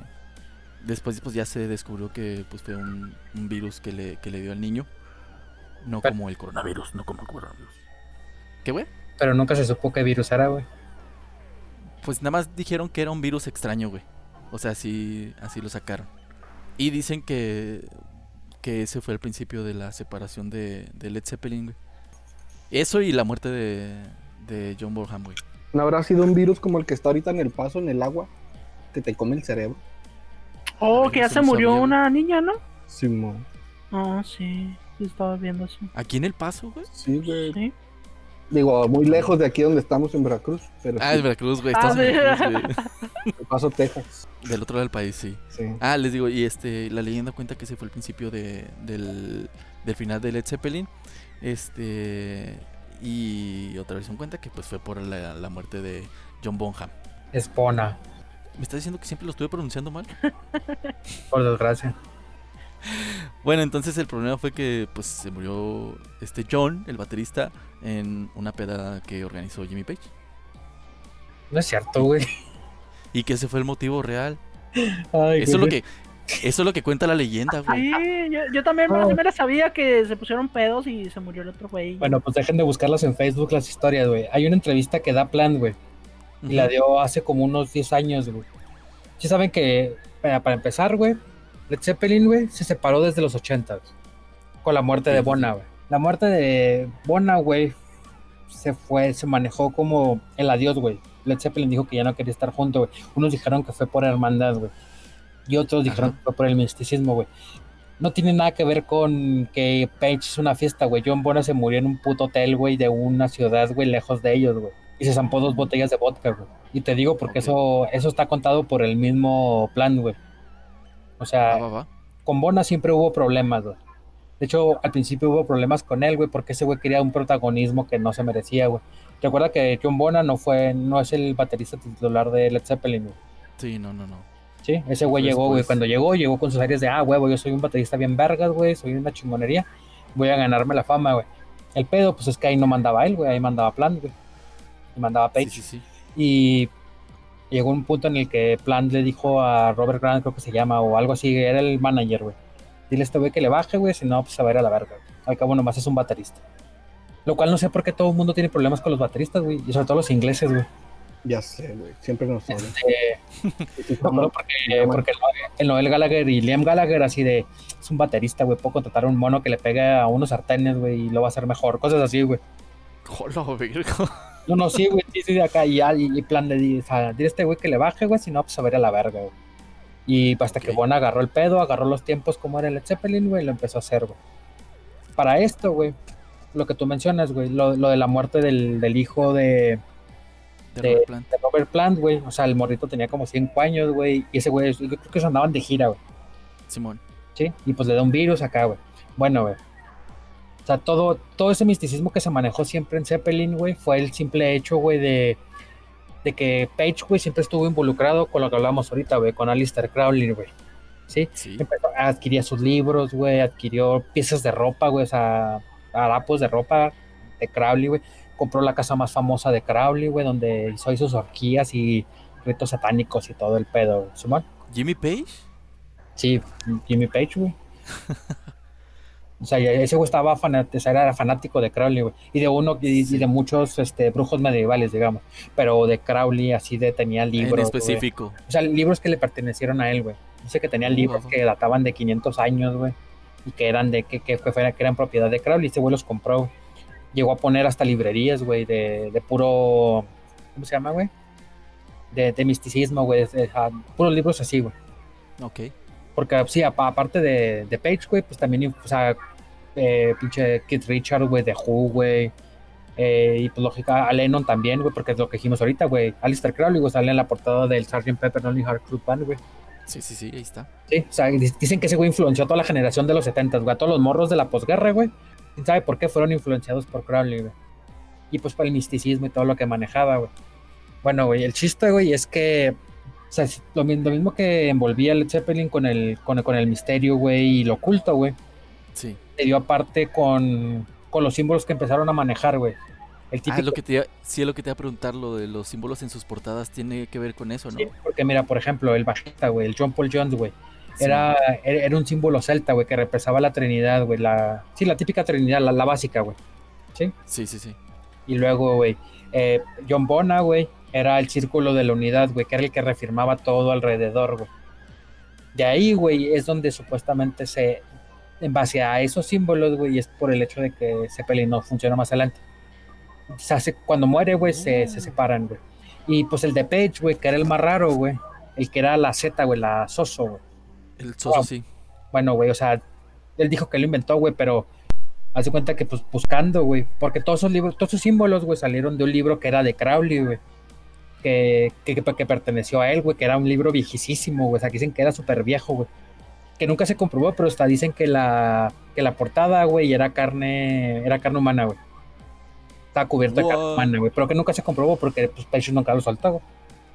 Después pues ya se descubrió que pues fue un, un virus que le, que le dio al niño. No Pero- como el coronavirus, no como el coronavirus. ¿Qué güey? Pero nunca se supo qué virus era, güey. Pues nada más dijeron que era un virus extraño, güey. O sea, así, así lo sacaron. Y dicen que, que ese fue el principio de la separación de, de Led Zeppelin, güey. Eso y la muerte de, de John Bonham, güey. ¿No habrá sido un virus como el que está ahorita en el paso, en el agua? Que te come el cerebro. Oh, Ay, que ya se murió sabía, una niña, ¿no? Simón. Ah, sí. sí Estaba viendo eso. Aquí en El Paso, güey. Sí, güey. Sí. Digo, muy lejos de aquí donde estamos en Veracruz. Pero Ah, sí, es Veracruz, güey. Ah, Estamos en sí. Veracruz, güey. El Paso, Texas. Del otro lado del país, sí. Sí. Ah, les digo, y este, la leyenda cuenta que ese fue el principio de, del, del final de Led Zeppelin. Este, y otra versión cuenta que pues fue por la, la muerte de John Bonham. Espona, ¿Me estás diciendo que siempre lo estuve pronunciando mal? *laughs* por desgracia. Bueno, entonces el problema fue que pues se murió este John, el baterista, en una peda que organizó Jimmy Page. No es cierto, güey. *laughs* Y que ese fue el motivo real. Ay, Eso es lo que, eso es lo que cuenta la leyenda, güey. Sí, yo, yo también más Ah. o menos sabía que se pusieron pedos y se murió el otro güey. Bueno, pues dejen de buscarlas en Facebook las historias, güey. Hay una entrevista que da plan, güey. Y la dio hace como unos 10 años, güey. Sí saben que, para, empezar, güey, Led Zeppelin, güey, se separó desde los 80, güey, con la muerte de Bona, güey. La muerte de Bona, güey, se fue, se manejó como el adiós, güey. Led Zeppelin dijo que ya no quería estar junto, güey. Unos dijeron que fue por hermandad, güey. Y otros dijeron Ajá. que fue por el misticismo, güey. No tiene nada que ver con que Page es una fiesta, güey. John Bona se murió en un puto hotel, güey, de una ciudad, güey, lejos de ellos, güey. Y se zampó dos botellas de vodka, güey. Y te digo porque eso, eso está contado por el mismo plan, güey. O sea, Va, va, va. con Bona siempre hubo problemas, güey. De hecho, al principio hubo problemas con él, güey, porque ese güey quería un protagonismo que no se merecía, güey. Recuerda que John Bona no fue, no es el baterista titular de Led Zeppelin, güey. Sí, no, no, no. Sí, ese güey llegó, güey. Cuando llegó, llegó con sus áreas de, ah, huevo, yo soy un baterista bien vergas, güey, soy una chingonería, voy a ganarme la fama, güey. El pedo, pues es que ahí no mandaba él, güey, ahí mandaba Plant, güey. Mandaba Page. Sí, sí, sí. Y llegó un punto en el que Plant le dijo a Robert Grant, creo que se llama, o algo así, era el manager, güey. Dile a este güey que le baje, güey, si no, pues se va a ir a la verga. güey. Al cabo, nomás es un baterista. Lo cual no sé por qué todo el mundo tiene problemas con los bateristas, güey, y sobre todo los ingleses, güey. Ya sé, güey. Siempre nos hablan. *laughs* Este, acuerdo porque, porque el Noel- el Noel Gallagher y Liam Gallagher, así de, es un baterista, güey, puedo contratar a un mono que le pegue a unos sartenes, güey, y lo va a hacer mejor, cosas así, güey. Hola, verga. No, no, sí, güey, sí, sí, de acá, y, ya, y, plan de, o sea, este güey que le baje, güey, si no, pues a ver a la verga, güey. Y hasta que. Bon agarró el pedo, agarró los tiempos como era el Zeppelin, güey, y lo empezó a hacer, güey. Para esto, güey, lo que tú mencionas, güey, lo, lo de la muerte del, del hijo de, De De- Robert Plant. de Robert Plant, güey, o sea, el morrito tenía como 5 años, güey, y ese güey, yo creo que se andaban de gira, güey. Simón. ¿sí? Y pues le da un virus acá, güey. Bueno, güey. O sea, todo, todo ese misticismo que se manejó siempre en Zeppelin, güey, fue el simple hecho, güey, de, de que Page, güey, siempre estuvo involucrado con lo que hablamos ahorita, güey, con Alistair Crowley, güey. ¿Sí? Sí. Empezó, adquiría sus libros, güey, adquirió piezas de ropa, güey, o sea, harapos de ropa de Crowley, güey. Compró la casa más famosa de Crowley, güey, donde hizo, sus orgías y ritos satánicos y todo el pedo. ¿Simón? Jimmy Page. Sí, Jimmy Page, güey. *laughs* O sea, ese güey estaba fanat- o sea, era fanático de Crowley, güey. Y de uno y, y de muchos este, brujos medievales, digamos. Pero de Crowley, así de tenía libros. en específico. O sea, libros que le pertenecieron a él, güey. Dice que tenía Uh, libros que databan de 500 años, güey. Y que eran de que, que, que eran propiedad de Crowley. Ese güey los compró. Llegó a poner hasta librerías, güey, de, de puro. ¿Cómo se llama, güey? De, de misticismo, güey. puros libros así, güey. Ok. Porque sí, apa- aparte de, de Page, güey, pues también, o sea, eh, pinche Kid Richard, güey, de Who, güey. Eh, y pues lógica, a Lennon también, güey, porque es lo que dijimos ahorita, güey. Alistair Crowley, güey, sale en la portada del Sgt. Pepper Lonely Heart Club Band, güey. Sí, sí, sí, ahí está. Sí, o sea, di- dicen que ese güey influenció a toda la generación de los 70, güey, a todos los morros de la posguerra, güey. ¿Quién sabe por qué fueron influenciados por Crowley, güey? Y pues por el misticismo y todo lo que manejaba, güey. Bueno, güey, el chiste, güey, es que, o sea, lo, mi- lo mismo que envolvía Led Zeppelin con el, con, el- con el misterio, güey, y lo oculto, güey, Sí. Se dio aparte con, con los símbolos que empezaron a manejar, güey. El Ah, típico es lo que te iba- sí, es lo que te iba a preguntar, lo de los símbolos en sus portadas tiene que ver con eso, ¿no? Sí, porque mira, por ejemplo, el bajista, güey, el John Paul Jones, güey, Sí. era era un símbolo celta, güey, que represaba la Trinidad, güey, la, sí, la típica Trinidad, la, la básica, güey. ¿Sí? Sí, sí, sí. Y luego, güey, eh, John Bona, güey, era el círculo de la unidad, güey, que era el que reafirmaba todo alrededor, güey. De ahí, güey, es donde supuestamente se, en base a esos símbolos, güey, es por el hecho de que Zeppelin no funciona más adelante. Se hace, cuando muere, güey, se, se separan, güey. Y pues el de Page, güey, que era el más raro, güey, el que era la Z, güey, la Soso, güey. El soso, Wow. sí. Bueno, güey, o sea, él dijo que lo inventó, güey, pero hace cuenta que pues buscando, güey, porque todos esos libros, todos esos símbolos, güey, salieron de un libro que era de Crowley, güey, que, que, que- que perteneció a él, güey, que era un libro viejísimo, güey, o sea, que dicen que era súper viejo, güey, que nunca se comprobó, pero hasta dicen que la, que la portada, güey, era carne, era carne humana, güey. Estaba cubierta de carne humana, güey, pero que nunca se comprobó porque pues Page nunca lo soltó, güey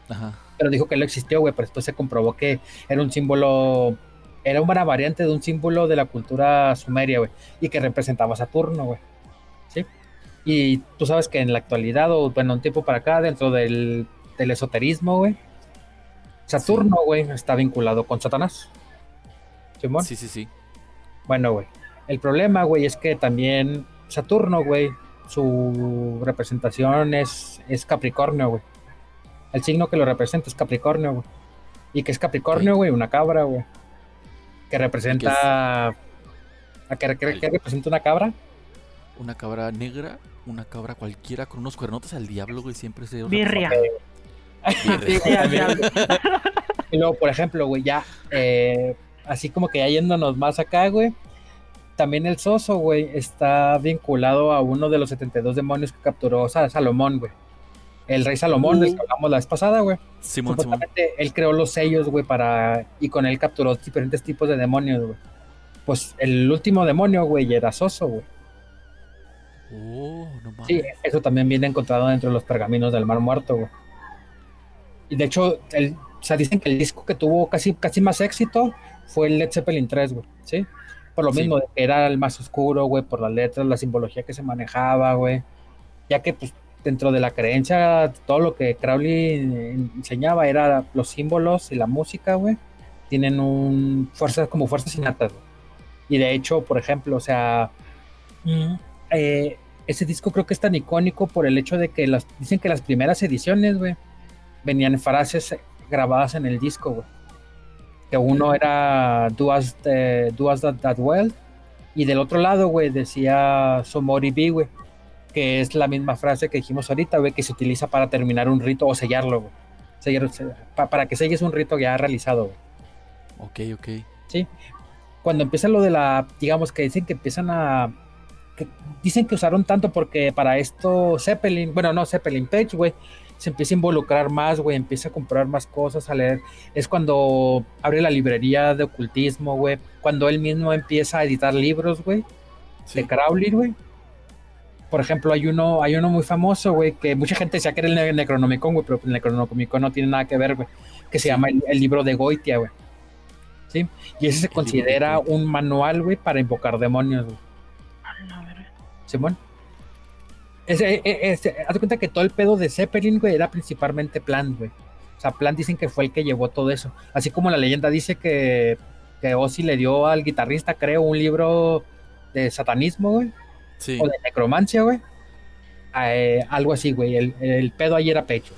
Ajá. pero dijo que lo existió, güey, pero después se comprobó que era un símbolo, era una variante de un símbolo de la cultura sumeria, güey, y que representaba a Saturno, güey, ¿sí? Y tú sabes que en la actualidad, o bueno, un tiempo para acá, dentro del, del esoterismo, güey, Saturno, güey, está vinculado con Satanás. ¿Simón? Sí, sí, sí. Bueno, güey, el problema, güey, es que también Saturno, güey, su representación es, es Capricornio, güey. El signo que lo representa es Capricornio, güey. ¿Y que es Capricornio, güey? Una cabra, güey. Que representa... ¿A qué, qué- qué representa una cabra? Una cabra negra, una cabra cualquiera con unos cuernotes al diablo, güey, siempre se... Birria. *laughs* Sí, güey. Y luego, por ejemplo, güey, ya, eh, así como que ya yéndonos más acá, güey, también el Soso, güey, está vinculado a uno de los 72 demonios que capturó Sa- Salomón, güey. el rey Salomón, del que Uh. hablamos la vez pasada, güey. Simón, Simón. Supuestamente él creó los sellos, güey, para. Y con él capturó diferentes tipos de demonios, güey. Pues el último demonio, güey, era Soso, güey. Oh, no mames. Sí, eso también viene encontrado dentro de los pergaminos del Mar Muerto, güey. Y de hecho, el, o sea, dicen que el disco que tuvo casi, casi más éxito fue el Led Zeppelin 3, güey, ¿sí? Por lo Sí. mismo, era el más oscuro, güey, por las letras, la simbología que se manejaba, güey. Ya que, pues, dentro de la creencia, todo lo que Crowley enseñaba era los símbolos y la música, güey. Tienen un fuerzas como fuerzas innatas, güey. Y de hecho, por ejemplo, o sea, mm, eh, ese disco creo que es tan icónico por el hecho de que las, dicen que las primeras ediciones, güey, venían frases grabadas en el disco, güey. Que uno era Do eh, do us that, that well, y del otro lado, güey, decía Somori B, güey, que es la misma frase que dijimos ahorita, güey, que se utiliza para terminar un rito o sellarlo, güey. Sellar- se- pa- para que selles un rito ya realizado, güey. Ok, ok. ¿sí? Cuando empieza lo de la, digamos que dicen que empiezan a, que dicen que usaron tanto porque para esto Zeppelin, bueno, no Zeppelin, Page, güey, se empieza a involucrar más, güey, empieza a comprar más cosas, a leer. Es cuando abre la librería de ocultismo, güey, cuando él mismo empieza a editar libros, güey, Sí. de Crowley, güey. Por ejemplo, hay uno, hay uno muy famoso, güey, que mucha gente decía que era el Ne- Necronomicon, güey, pero el Necronomicon no tiene nada que ver, güey, que se llama el, el libro de Goitia, güey. ¿Sí? Y ese se considera un manual, güey, para invocar demonios, güey. Simón. Ese, e- ese, haz de cuenta que todo el pedo de Zeppelin, güey, era principalmente Plant, güey. O sea, Plant dicen que fue el que llevó todo eso. Así como la leyenda dice que, que Ozzy le dio al guitarrista, creo, un libro de satanismo, güey, Sí. o de necromancia, güey. Eh, algo así, güey. El, el pedo ahí era pecho.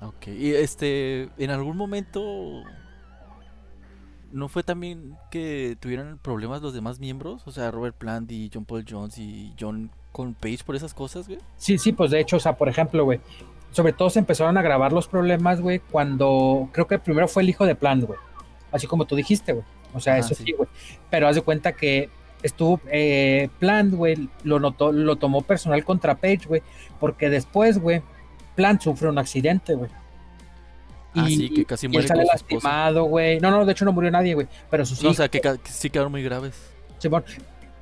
Ok. Y este, en algún momento. ¿No fue también que tuvieran problemas los demás miembros? O sea, Robert Plant y John Paul Jones y John con Page por esas cosas, güey. Sí, sí, pues de hecho, o sea, por ejemplo, güey, sobre todo se empezaron a grabar los problemas, güey, cuando creo que primero fue el hijo de Plant, güey. Así como tú dijiste, güey. O sea, Ajá, eso sí. sí, güey. Pero haz de cuenta que estuvo eh, Plant, güey, lo notó, lo tomó personal contra Page, güey, porque después, güey, Plant sufre un accidente, güey. Ah, sí, que casi y él muere sale su esposa. lastimado, güey. No, no, de hecho no murió nadie, güey. Pero sus No, o hijos, sea, que, sí quedaron muy graves. Simón.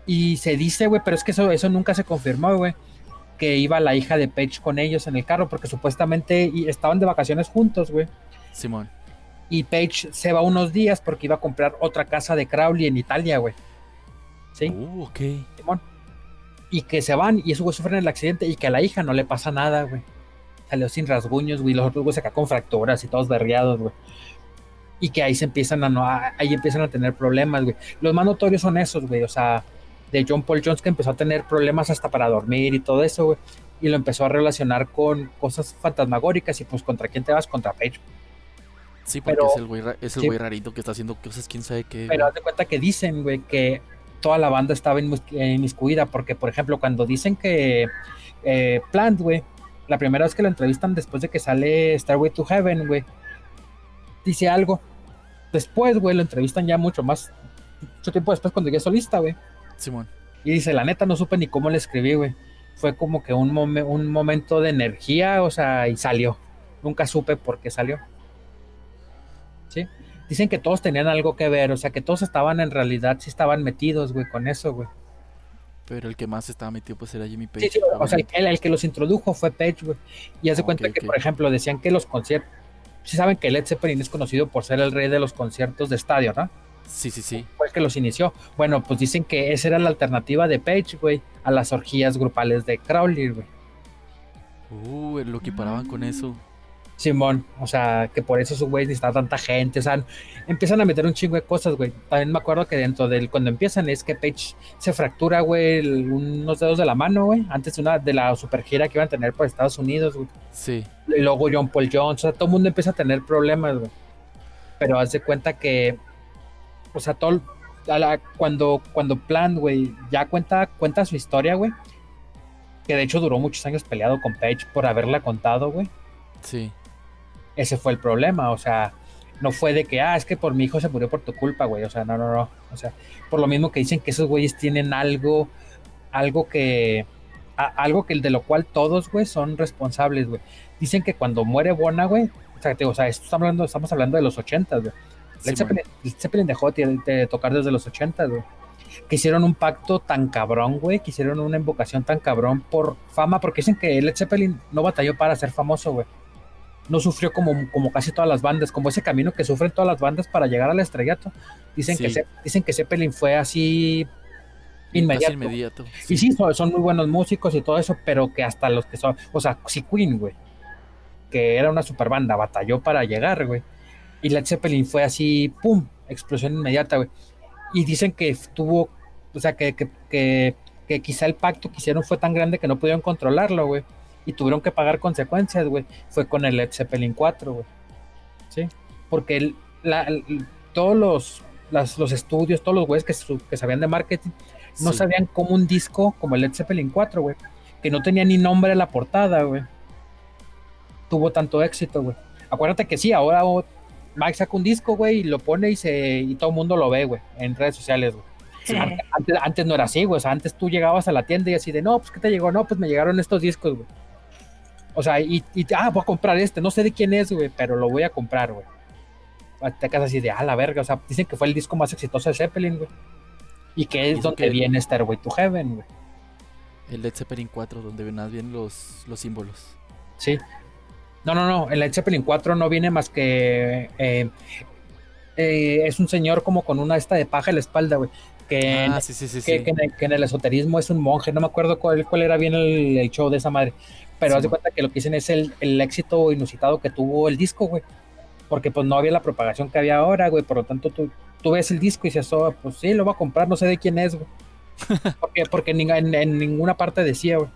Y se dice, güey, pero es que eso, eso nunca se confirmó, güey. Que iba la hija de Page con ellos en el carro, porque supuestamente estaban de vacaciones juntos, güey. Simón. Y Page se va unos días porque iba a comprar otra casa de Crowley en Italia, güey. ¿Sí? Uh, ok. Simón. Y que se van y esos güey sufren el accidente y que a la hija no le pasa nada, güey. Salió sin rasguños, güey. Los otros güeyes acá con fracturas y todos berreados, güey. Y que ahí se empiezan a, no, ahí empiezan a tener problemas, güey. Los más notorios son esos, güey. O sea, de John Paul Jones que empezó a tener problemas hasta para dormir y todo eso, güey. Y lo empezó a relacionar con cosas fantasmagóricas y pues contra quién te vas, contra Page. Sí, porque Pero- es el güey ra- es el sí. güey rarito que está haciendo cosas, quién sabe qué. Pero haz de cuenta que dicen, güey, que toda la banda estaba eh, inmiscuida, porque, por ejemplo, cuando dicen que eh, Plant, güey, la primera vez que lo entrevistan después de que sale Starway to Heaven, güey, dice algo. Después, güey, lo entrevistan ya mucho más, mucho tiempo después cuando ya es solista, güey. Simón. Y dice, la neta, no supe ni cómo le escribí, güey. Fue como que un, un momento de energía, o sea, y salió. Nunca supe por qué salió. ¿Sí? Dicen que todos tenían algo que ver, o sea, que todos estaban en realidad, sí estaban metidos, güey, con eso, güey. Pero el que más estaba metido pues era Jimmy Page. Sí, sí, o sea, el, el- que los introdujo fue Page, güey. Y de Ok, cuenta que, por ejemplo, decían que los conciertos, sí saben que Led Zeppelin es conocido por ser el rey de los conciertos de estadio, ¿no? Sí, sí, sí. fue el que los inició. Bueno, pues dicen que esa era la alternativa de Page, güey, a las orgías grupales de Crowley, güey. Uh, lo equiparaban con eso. Simón, o sea, que por eso su güey necesita tanta gente, o sea, empiezan a meter un chingo de cosas, güey. También me acuerdo que dentro del, cuando empiezan es que Page se fractura, güey, unos dedos de la mano, güey, antes de una, de la super gira que iban a tener por Estados Unidos, güey. Sí. Y luego John Paul Jones, o sea, todo el mundo empieza a tener problemas, güey. Pero haz de cuenta que, o sea, todo, a la- cuando, cuando Plan, güey, ya cuenta, cuenta su historia, güey, que de hecho duró muchos años peleado con Page por haberla contado, güey. Sí. Ese fue el problema, o sea, no fue de que, ah, es que por mi hijo se murió por tu culpa, güey, o sea, no, no, no, o sea, por lo mismo que dicen que esos güeyes tienen algo, algo que, a- algo que de lo cual todos, güey, son responsables, güey. Dicen que cuando muere Bona, güey, o sea, te- o sea, esto estamos hablando, estamos hablando de los 80, güey. Led. Zeppelin, Led Zeppelin dejó de, de tocar desde los 80, güey. Que hicieron un pacto tan cabrón, güey, que hicieron una invocación tan cabrón por fama, porque dicen que Led Zeppelin no batalló para ser famoso, güey. No sufrió como, como casi todas las bandas, como ese camino que sufren todas las bandas para llegar al estrellato. Dicen, que. Ze- dicen que Zeppelin fue así inmediato. inmediato. Y sí, son, son muy buenos músicos y todo eso, pero que hasta los que son, o sea, si Queen, güey, que era una super banda, batalló para llegar, güey. Y Led Zeppelin fue así, pum, explosión inmediata, güey. Y dicen que tuvo, o sea, que, que, que, que quizá el pacto que hicieron fue tan grande que no pudieron controlarlo, güey. Y tuvieron que pagar consecuencias, güey. Fue con el Led Zeppelin 4, güey. Sí. Porque el- la- el- todos los, las- los estudios, todos los güeyes que, su- que sabían de marketing, no Sí. sabían cómo un disco como el Led Zeppelin 4, güey, que no tenía ni nombre en la portada, güey, tuvo tanto éxito, güey. Acuérdate que sí, ahora Mike saca un disco, güey, y lo pone y, se, y todo el mundo lo ve, güey, en redes sociales, güey. Sí. Antes, no era así, güey, o sea, antes tú llegabas a la tienda y así de, no, pues, ¿qué te llegó? No, pues me llegaron estos discos, güey. O sea, y, y, ah, voy a comprar este, no sé de quién es, güey, pero lo voy a comprar, güey. Te quedas así de, ah, la verga, o sea, dicen que fue el disco más exitoso de Zeppelin, güey. Y que es Dicen donde que- viene Stairway to Heaven, güey. El Led Zeppelin 4, donde ven más bien los, los símbolos. Sí. No, no, no. En Led Zeppelin 4 no viene más que. eh, eh, es un señor como con una esta de paja en la espalda, güey. Que, en- Ah, sí, sí, sí. que, sí. que en el, que en el esoterismo es un monje. No me acuerdo cuál, cuál era bien el, el show de esa madre. Pero haz de cuenta que lo que dicen es el, el éxito inusitado que tuvo el disco, güey. Porque pues no había la propagación que había ahora, güey. Por lo tanto, tú, tú ves el disco y dices, oh, pues sí, lo voy a comprar, no sé de quién es, güey. *laughs* Porque, porque en, en- en ninguna parte decía, güey.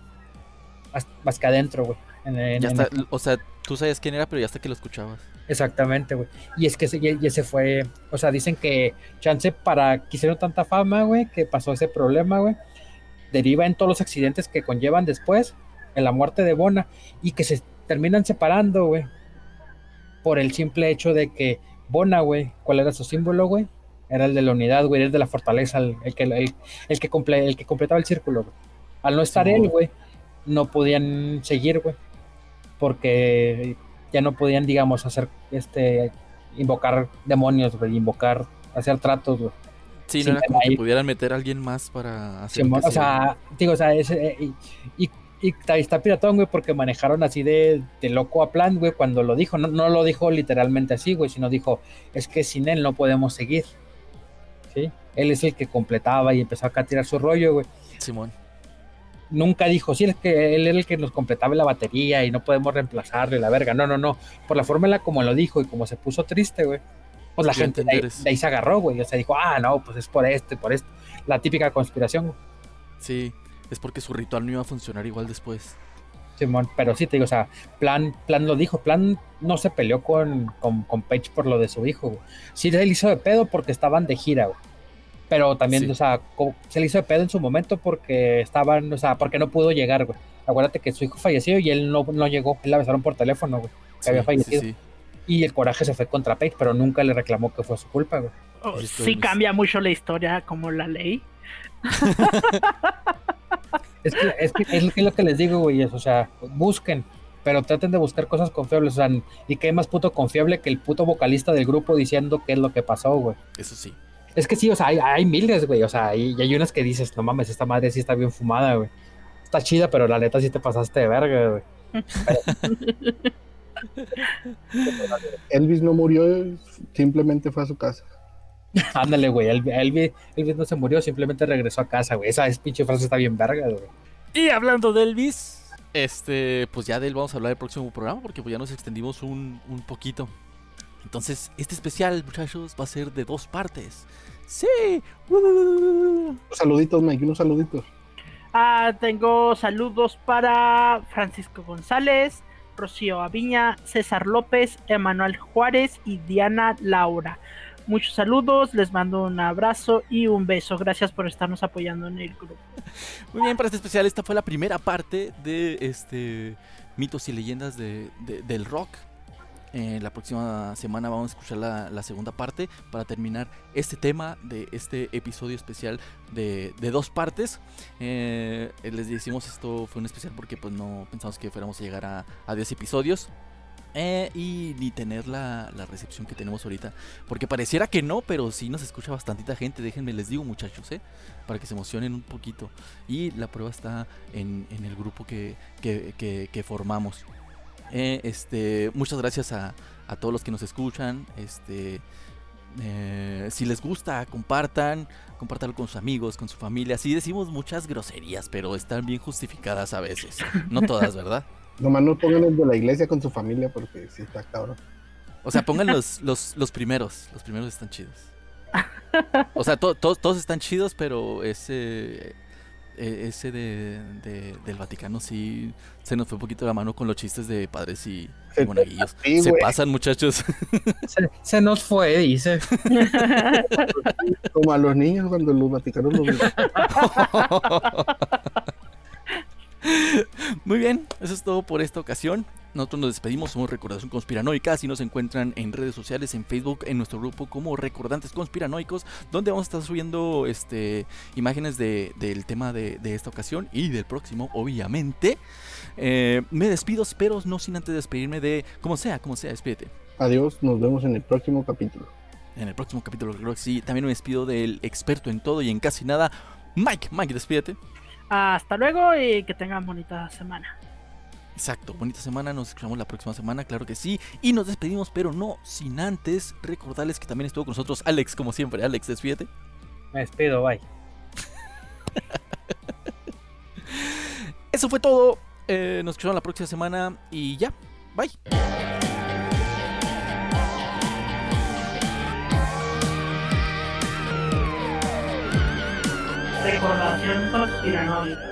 Más, más que adentro, güey. En- en- Ya en- está, o sea, tú sabías quién era, pero ya hasta que lo escuchabas. Exactamente, güey. Y es que ese, y ese fue, o sea, dicen que chance para que hicieron tanta fama, güey, que pasó ese problema, güey, deriva en todos los accidentes que conllevan después, en la muerte de Bona, y que se terminan separando, güey, por el simple hecho de que Bona, güey, ¿cuál era su símbolo, güey? Era el de la unidad, güey, era el de la fortaleza, el, el que, el, el que, comple- el que completaba el círculo, güey. Al no estar Sí, él, güey. güey, no podían seguir, güey, porque ya no podían, digamos, hacer este invocar demonios, güey, invocar, hacer tratos, güey. Sí, Sí, no era como que pudieran meter a alguien más para hacer. Que o sea, digo, o sea, ese, eh, y, y, está piratón, güey, porque manejaron así de, de loco a plan, güey, cuando lo dijo. No, no lo dijo literalmente así, güey, sino dijo, es que sin él no podemos seguir. ¿Sí? Él es el que completaba y empezó acá a tirar su rollo, güey. Simón. Nunca dijo, sí, es que él era el que nos completaba la batería y no podemos reemplazarle la verga. No, no, no. Por la forma en la como lo dijo y como se puso triste, güey. Pues la gente de ahí, de se agarró, güey. O sea, dijo, ah, no, pues es por esto y por esto. La típica conspiración, güey. Sí, es porque su ritual no iba a funcionar igual después. Simón, pero sí te digo, o sea, Plan, Plan lo dijo, Plan no se peleó con, con, con Page por lo de su hijo, güey. Sí le hizo de pedo porque estaban de gira, güey. Pero también, Sí. o sea, se le hizo de pedo en su momento porque estaban, o sea, porque no pudo llegar, güey. Acuérdate que su hijo falleció y él no, no llegó, él la avisaron por teléfono, güey. Sí, había fallecido. sí. Y el coraje se fue contra Page, pero nunca le reclamó que fue su culpa, güey. Oh, sí cambia mucho la historia como la ley. *laughs* Es que es, que, es lo que- es lo que les digo, güey, es, o sea, busquen, pero traten de buscar cosas confiables, o sea, y qué más puto confiable que el puto vocalista del grupo diciendo qué es lo que pasó, güey. Eso sí. Es que sí, o sea, hay, hay miles, güey, o sea, y, y hay unas que dices, no mames, esta madre sí está bien fumada, güey. Está chida, pero la neta sí te pasaste de verga, güey. *laughs* Elvis no murió, simplemente fue a su casa. Ándale, güey, Elvis, Elvis, Elvis no se murió, simplemente regresó a casa, güey. Esa es, pinche frase está bien verga, güey. Y hablando de Elvis, este, pues ya de él vamos a hablar el próximo programa porque pues ya nos extendimos un, un poquito. Entonces, este especial, muchachos, va a ser de dos partes. Sí. Uh. Saluditos, Mike, unos saluditos. Ah, tengo saludos para Francisco González, Rocío Aviña, César López, Emanuel Juárez y Diana Laura. Muchos saludos, les mando un abrazo y un beso. Gracias por estarnos apoyando en el grupo. Muy bien, para este especial, esta fue la primera parte de este mitos y leyendas de, de- del rock. Eh, la próxima semana vamos a escuchar la, segunda parte para terminar este tema de este episodio especial de, dos partes. Eh, les decimos esto fue un especial porque pues no pensamos que fuéramos a llegar a, a 10 episodios. Eh, y ni tener la, recepción que tenemos ahorita. Porque pareciera que no, pero sí nos escucha bastantita gente. Déjenme les digo, muchachos, ¿eh? para que se emocionen un poquito. Y la prueba está en, el grupo que formamos. Eh, este, muchas gracias a, a, todos los que nos escuchan. Este, eh, si les gusta, compartan, compartanlo con sus amigos, con su familia. Sí decimos muchas groserías, pero están bien justificadas a veces. No todas, ¿verdad? *laughs* Nomás no pongan el de la iglesia con su familia porque sí está cabrón. O sea, pongan los, *laughs* los, los primeros. Los primeros están chidos. O sea, to, to, todos están chidos, pero ese ese de, de, del Vaticano sí se nos fue un poquito la mano con los chistes de padres y, y monaguillos. Sí, se wey. pasan, muchachos. Se, se, nos fue, dice. Como a los niños cuando los Vaticanos los *laughs* *laughs* Muy bien, eso es todo por esta ocasión. Nosotros nos despedimos, somos Recordación Conspiranoica. Si nos encuentran en redes sociales, en Facebook, en nuestro grupo como Recordantes Conspiranoicos, donde vamos a estar subiendo este, imágenes de, del tema de, de, esta ocasión y del próximo, obviamente. Eh, me despido, pero no sin antes despedirme de como sea, como sea, despídete. Adiós, nos vemos en el próximo capítulo. En el próximo capítulo, creo que sí. También me despido del experto en todo y en casi nada, Mike. Mike, despídete. Hasta luego y que tengan bonita semana. Exacto, bonita semana, nos escuchamos la próxima semana, claro que sí. Y nos despedimos, pero no sin antes recordarles que también estuvo con nosotros Alex, como siempre. Alex, despídete. Me despido, bye. *laughs* Eso fue todo. Eh, nos escuchamos la próxima semana y ya, bye. Recordación conspiranoica.